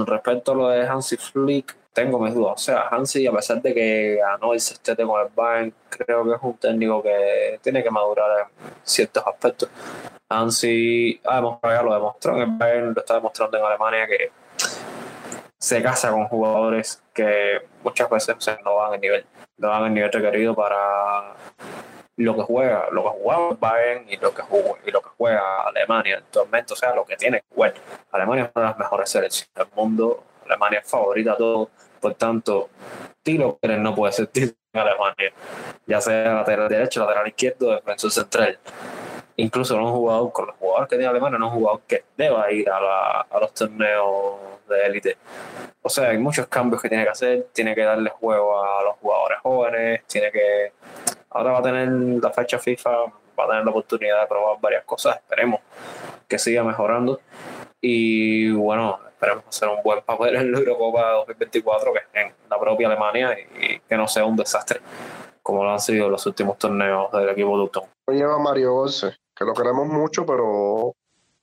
Respecto a lo de Hansi Flick, tengo mis dudas. O sea, Hansi, a pesar de que ganó el sextete con el Bayern, creo que es un técnico que tiene que madurar en ciertos aspectos. Hansi, ah, ya lo demostró en el Bayern, lo está demostrando en Alemania que se casa con jugadores que muchas veces no van al nivel, no van al nivel requerido para lo que juega, lo que jugaba Bayern y lo que juega, y lo que juega Alemania actualmente, o sea, lo que tiene bueno, Alemania es una de las mejores selecciones del mundo, Alemania es favorita a todo por tanto, Tilo Pérez no puede ser titular en Alemania, ya sea lateral derecho, lateral izquierdo, defensor central. Incluso no un jugador, con los jugadores que tiene Alemania, no un jugador que deba ir a, a los torneos de élite. O sea, hay muchos cambios que tiene que hacer, tiene que darle juego a los jugadores jóvenes, tiene que... Ahora va a tener la fecha FIFA, va a tener la oportunidad de probar varias cosas, esperemos que siga mejorando. Y bueno, esperemos hacer un buen papel en la Eurocopa 2024, que es en la propia Alemania, y, que no sea un desastre, como lo han sido los últimos torneos del equipo Dutton. Lleva Mario Golse, que lo queremos mucho, pero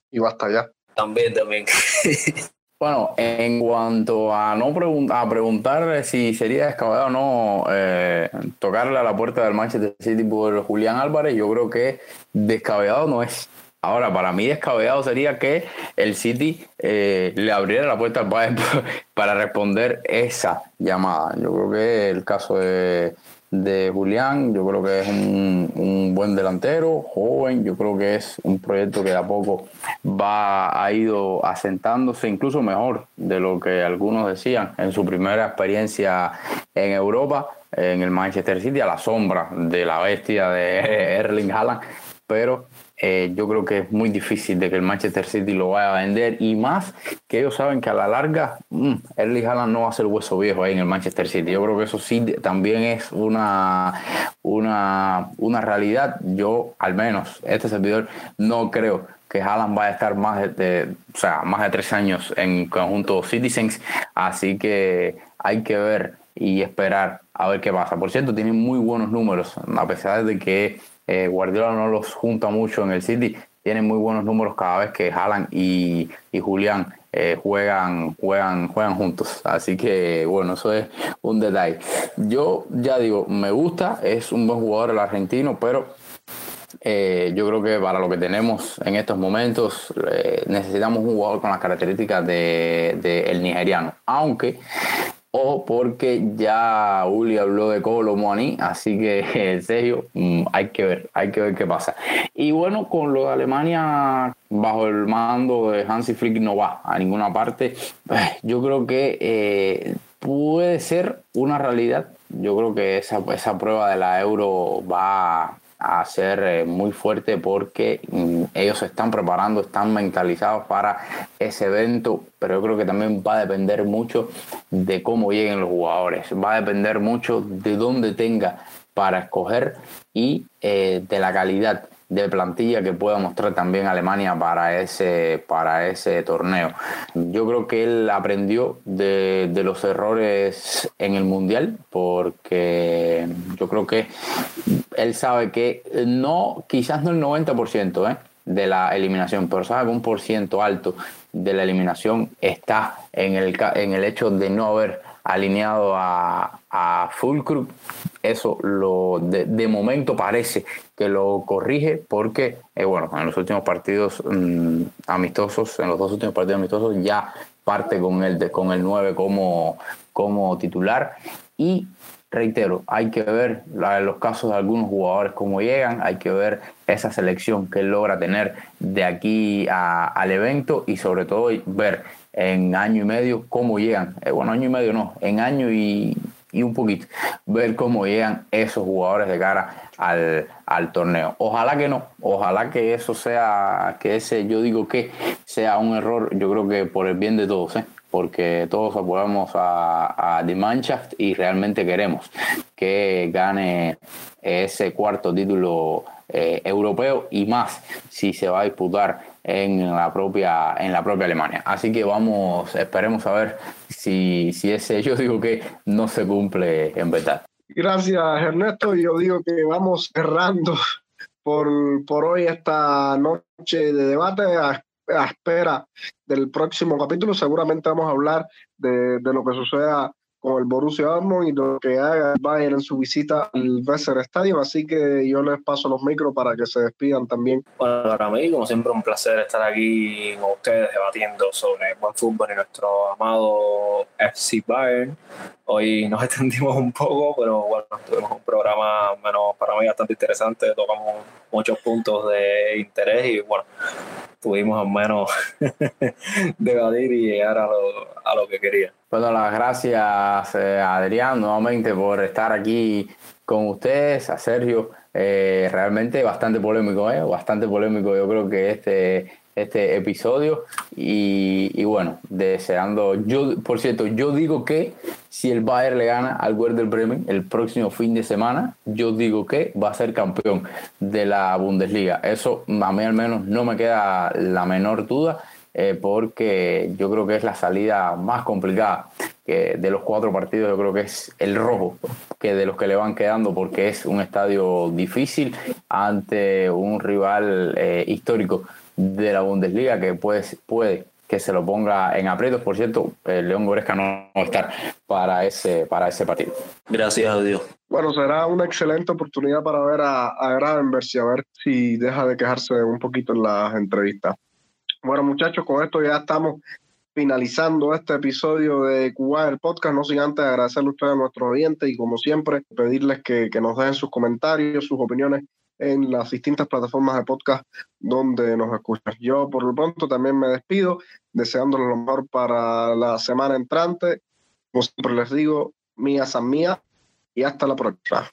iba hasta allá. También, también. Bueno, en cuanto a no a preguntar si sería descabellado o no eh, tocarle a la puerta del Manchester City por Julián Álvarez, yo creo que descabellado no es. Ahora, para mí descabellado sería que el City eh, le abriera la puerta al Bayern para responder esa llamada. Yo creo que el caso de, de Julián, yo creo que es un, un, buen delantero, joven, yo creo que es un proyecto que de a poco va, ha ido asentándose incluso mejor de lo que algunos decían en su primera experiencia en Europa, en el Manchester City, a la sombra de la bestia de Erling Haaland, pero eh, yo creo que es muy difícil de que el Manchester City lo vaya a vender y más que ellos saben que a la larga mmm, Erling Haaland no va a ser hueso viejo ahí en el Manchester City. Yo creo que eso sí también es una, una, una realidad. Yo, al menos, este servidor, no creo que Haaland vaya a estar más de, o sea, más de tres años en conjunto Citizens, así que hay que ver y esperar a ver qué pasa. Por cierto, tiene muy buenos números, a pesar de que eh, Guardiola no los junta mucho en el City. Tienen muy buenos números cada vez que Haaland y, y Julián eh, juegan, juegan, juegan juntos. Así que bueno, eso es un detalle. Yo ya digo, me gusta, es un buen jugador el argentino, pero eh, yo creo que para lo que tenemos en estos momentos necesitamos un jugador con las características de, de el nigeriano. Aunque o porque ya Uli habló de Colo Moani, así que en serio, mm, hay que ver, hay que ver qué pasa. Y bueno, con lo de Alemania bajo el mando de Hansi Flick no va a ninguna parte. Yo creo que eh, puede ser una realidad. Yo creo que esa, esa prueba de la euro va a ser eh, muy fuerte porque mm, ellos se están preparando, están mentalizados para ese evento, pero yo creo que también va a depender mucho de cómo lleguen los jugadores, va a depender mucho de dónde tenga para escoger y eh, de la calidad de plantilla que pueda mostrar también Alemania para ese, para ese torneo. Yo creo que él aprendió de, de los errores en el Mundial, porque yo creo que él sabe que no, quizás no el 90% ¿eh? de la eliminación, pero sabe que un por ciento alto de la eliminación está en el, en el hecho de no haber alineado a, a Fulcrum. Eso lo de, momento parece que lo corrige porque, eh, bueno, en los últimos partidos mm, amistosos, en los dos últimos partidos amistosos ya parte con el, de, con el 9 como, como titular. Y reitero, hay que ver los casos de algunos jugadores cómo llegan, hay que ver esa selección que logra tener de aquí al evento y sobre todo ver en año y medio cómo llegan, eh, bueno, año y medio no, en año y, un poquito, ver cómo llegan esos jugadores de cara al, al, torneo. Ojalá que no, ojalá que eso sea, que ese yo digo que sea un error, yo creo que por el bien de todos, ¿eh? porque todos apoyamos a, a The Mannschaft y realmente queremos que gane ese cuarto título eh, europeo y más si se va a disputar en la propia en la propia Alemania. Así que vamos, esperemos a ver si, si ese yo digo que no se cumple en verdad. Gracias Ernesto, yo digo que vamos cerrando por, por hoy esta noche de debate a espera del próximo capítulo. Seguramente vamos a hablar de, de lo que suceda con el Borussia Dortmund y lo que haga Bayern en su visita al Weser Stadium. Así que yo les paso los micros para que se despidan también. Bueno, para mí, como siempre, un placer estar aquí con ustedes debatiendo sobre buen fútbol y nuestro amado FC Bayern. Hoy nos extendimos un poco, pero bueno, tuvimos un programa menos para mí bastante interesante. Tocamos muchos puntos de interés y bueno, pudimos al menos debatir y llegar a lo, a lo que quería. Bueno, las gracias eh, Adrián nuevamente por estar aquí con ustedes, a Sergio, eh, realmente bastante polémico, ¿eh? bastante polémico yo creo que este, este episodio y, y, bueno, deseando, yo por cierto, yo digo que si el Bayern le gana al Werder Bremen el próximo fin de semana, yo digo que va a ser campeón de la Bundesliga. Eso a mí al menos no me queda la menor duda. Eh, porque yo creo que es la salida más complicada que de los cuatro partidos, yo creo que es el rojo, que de los que le van quedando, porque es un estadio difícil ante un rival eh, histórico de la Bundesliga que puede, puede que se lo ponga en aprietos. Por cierto, el León Goresca no va a estar para ese, para ese partido. Gracias a Dios. Bueno, será una excelente oportunidad para ver a, a Gravenberg y a ver si deja de quejarse un poquito en las entrevistas. Bueno, muchachos, con esto ya estamos finalizando este episodio de Cuba el podcast, no sin antes agradecerle a ustedes a nuestros oyentes y como siempre pedirles que, que nos dejen sus comentarios, sus opiniones en las distintas plataformas de podcast donde nos escuchan. Yo por lo pronto también me despido, deseándoles lo mejor para la semana entrante. Como siempre les digo, mía san mía y hasta la próxima.